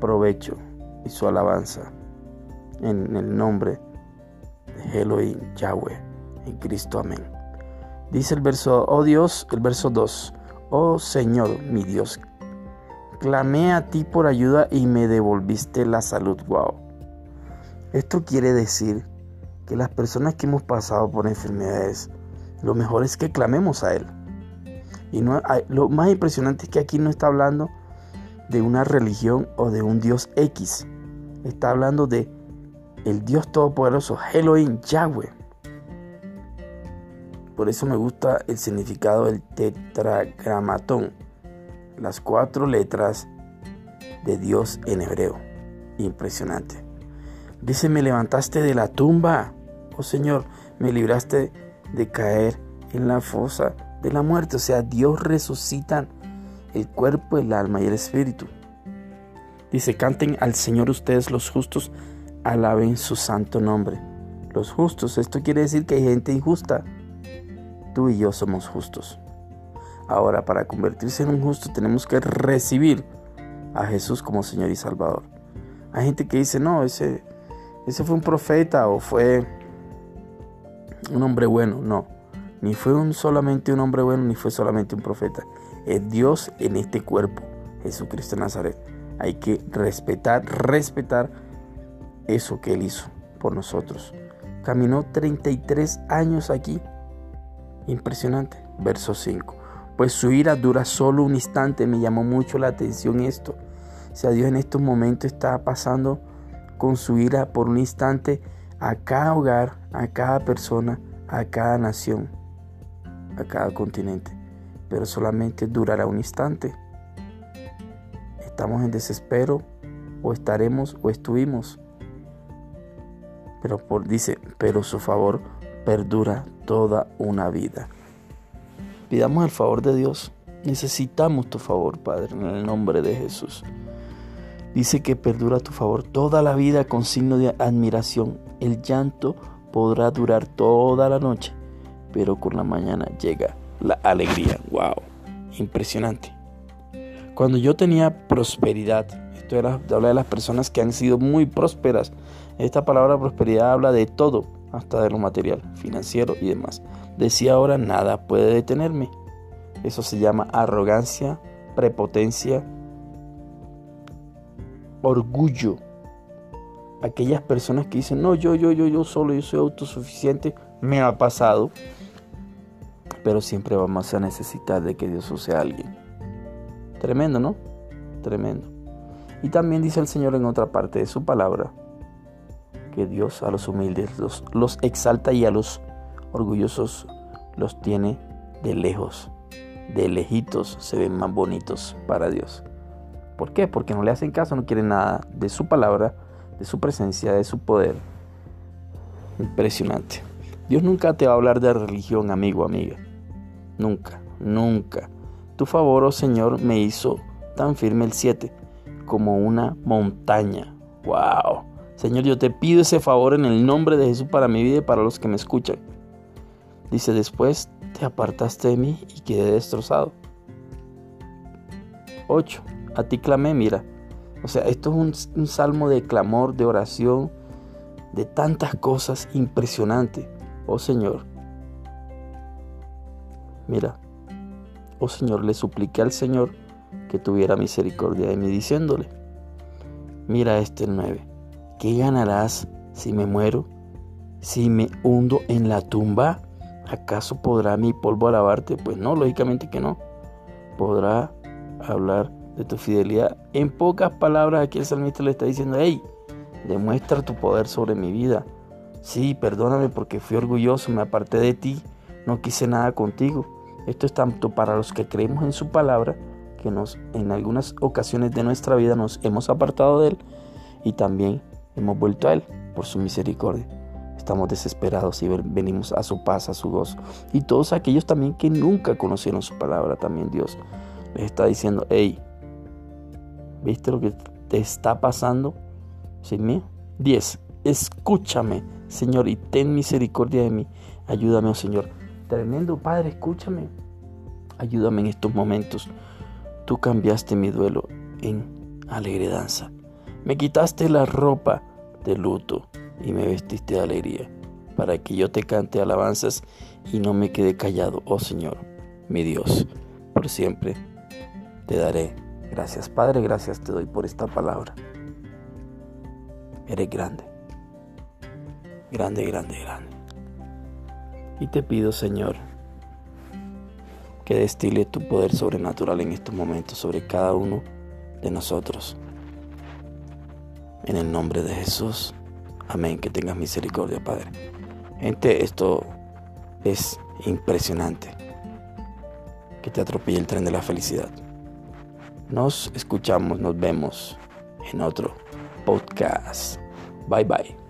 provecho y su alabanza. En el nombre de Elohim Yahweh, en Cristo. Amén. Dice el verso, oh Dios, el verso 2, oh Señor, mi Dios, clamé a ti por ayuda y me devolviste la salud. Wow. Esto quiere decir que las personas que hemos pasado por enfermedades, lo mejor es que clamemos a Él. Y lo más impresionante es que aquí no está hablando de una religión o de un Dios X. Está hablando de el Dios Todopoderoso, Elohim, Yahweh. Por eso me gusta el significado del tetragramatón, las cuatro letras de Dios en hebreo. Impresionante. Dice, me levantaste de la tumba, oh Señor, me libraste de caer en la fosa de la muerte. O sea, Dios resucita el cuerpo, el alma y el espíritu. Dice, canten al Señor ustedes los justos, alaben su santo nombre. Los justos, esto quiere decir que hay gente injusta tú y yo somos justos. Ahora, para convertirse en un justo tenemos que recibir a Jesús como Señor y Salvador. Hay gente que dice, no, ese, ese fue un profeta o fue un hombre bueno. No, ni fue un, solamente un hombre bueno, ni fue solamente un profeta. Es Dios en este cuerpo, Jesucristo de Nazaret. Hay que respetar, respetar eso que Él hizo por nosotros. Caminó 33 años aquí Impresionante. Verso 5. Pues su ira dura solo un instante. Me llamó mucho la atención esto. O sea, Dios en estos momentos está pasando con su ira por un instante a cada hogar, a cada persona, a cada nación. a cada continente, pero solamente durará un instante. Estamos en desespero o estaremos o estuvimos. Pero por, dice, pero su favor perdura toda una vida. Pidamos el favor de Dios. Necesitamos tu favor, Padre, en el nombre de Jesús. Dice que perdura tu favor toda la vida con signo de admiración. El llanto podrá durar toda la noche, pero con la mañana llega la alegría. ¡Wow! Impresionante. Cuando yo tenía prosperidad, esto era, habla de las personas que han sido muy prósperas. Esta palabra prosperidad habla de todo, hasta de lo material, financiero y demás. Decía ahora, nada puede detenerme. Eso se llama arrogancia, prepotencia, orgullo. Aquellas personas que dicen, no, yo, yo, yo, yo solo, yo soy autosuficiente, me ha pasado. Pero siempre vamos a necesitar de que Dios use a alguien. Tremendo, ¿no? Tremendo. Y también dice el Señor en otra parte de su palabra que Dios a los humildes los, los exalta y a los orgullosos los tiene de lejos. De lejitos se ven más bonitos para Dios. ¿Por qué? Porque no le hacen caso, no quieren nada de su palabra, de su presencia, de su poder. Impresionante. Dios nunca te va a hablar de religión, amigo, amiga. Nunca, nunca. Tu favor, oh Señor, me hizo tan firme el 7 como una montaña. ¡Wow! Señor, yo te pido ese favor en el nombre de Jesús para mi vida y para los que me escuchan. Dice después, te apartaste de mí y quedé destrozado. 8. A ti clamé, mira. O sea, esto es un, salmo de clamor, de oración, de tantas cosas impresionantes. Oh Señor. Mira. Oh Señor, le supliqué al Señor que tuviera misericordia de mí, diciéndole, mira este 9. ¿Qué ganarás si me muero? Si me hundo en la tumba, ¿acaso podrá mi polvo alabarte? Pues no, lógicamente que no. Podrá hablar de tu fidelidad. En pocas palabras, aquí el salmista le está diciendo, hey, demuestra tu poder sobre mi vida. Sí, perdóname porque fui orgulloso, me aparté de ti, no quise nada contigo. Esto es tanto para los que creemos en su palabra, que nos en algunas ocasiones de nuestra vida nos hemos apartado de él, y también hemos vuelto a Él por su misericordia. Estamos desesperados y venimos a su paz, a su gozo. Y todos aquellos también que nunca conocieron su palabra, también Dios les está diciendo, hey, ¿viste lo que te está pasando sin mí? 10. Escúchame, Señor, y ten misericordia de mí. Ayúdame, oh Señor. Tremendo Padre, escúchame. Ayúdame en estos momentos. Tú cambiaste mi duelo en alegre danza. Me quitaste la ropa de luto y me vestiste de alegría, para que yo te cante alabanzas y no me quede callado, oh Señor, mi Dios, por siempre te daré gracias. Padre, gracias te doy por esta palabra. Eres grande, grande, grande, grande. Y te pido, Señor, que destile tu poder sobrenatural en estos momentos sobre cada uno de nosotros. En el nombre de Jesús. Amén. Que tengas misericordia, Padre. Gente, esto es impresionante. Que te atropelle el tren de la felicidad. Nos escuchamos, nos vemos en otro podcast. Bye bye.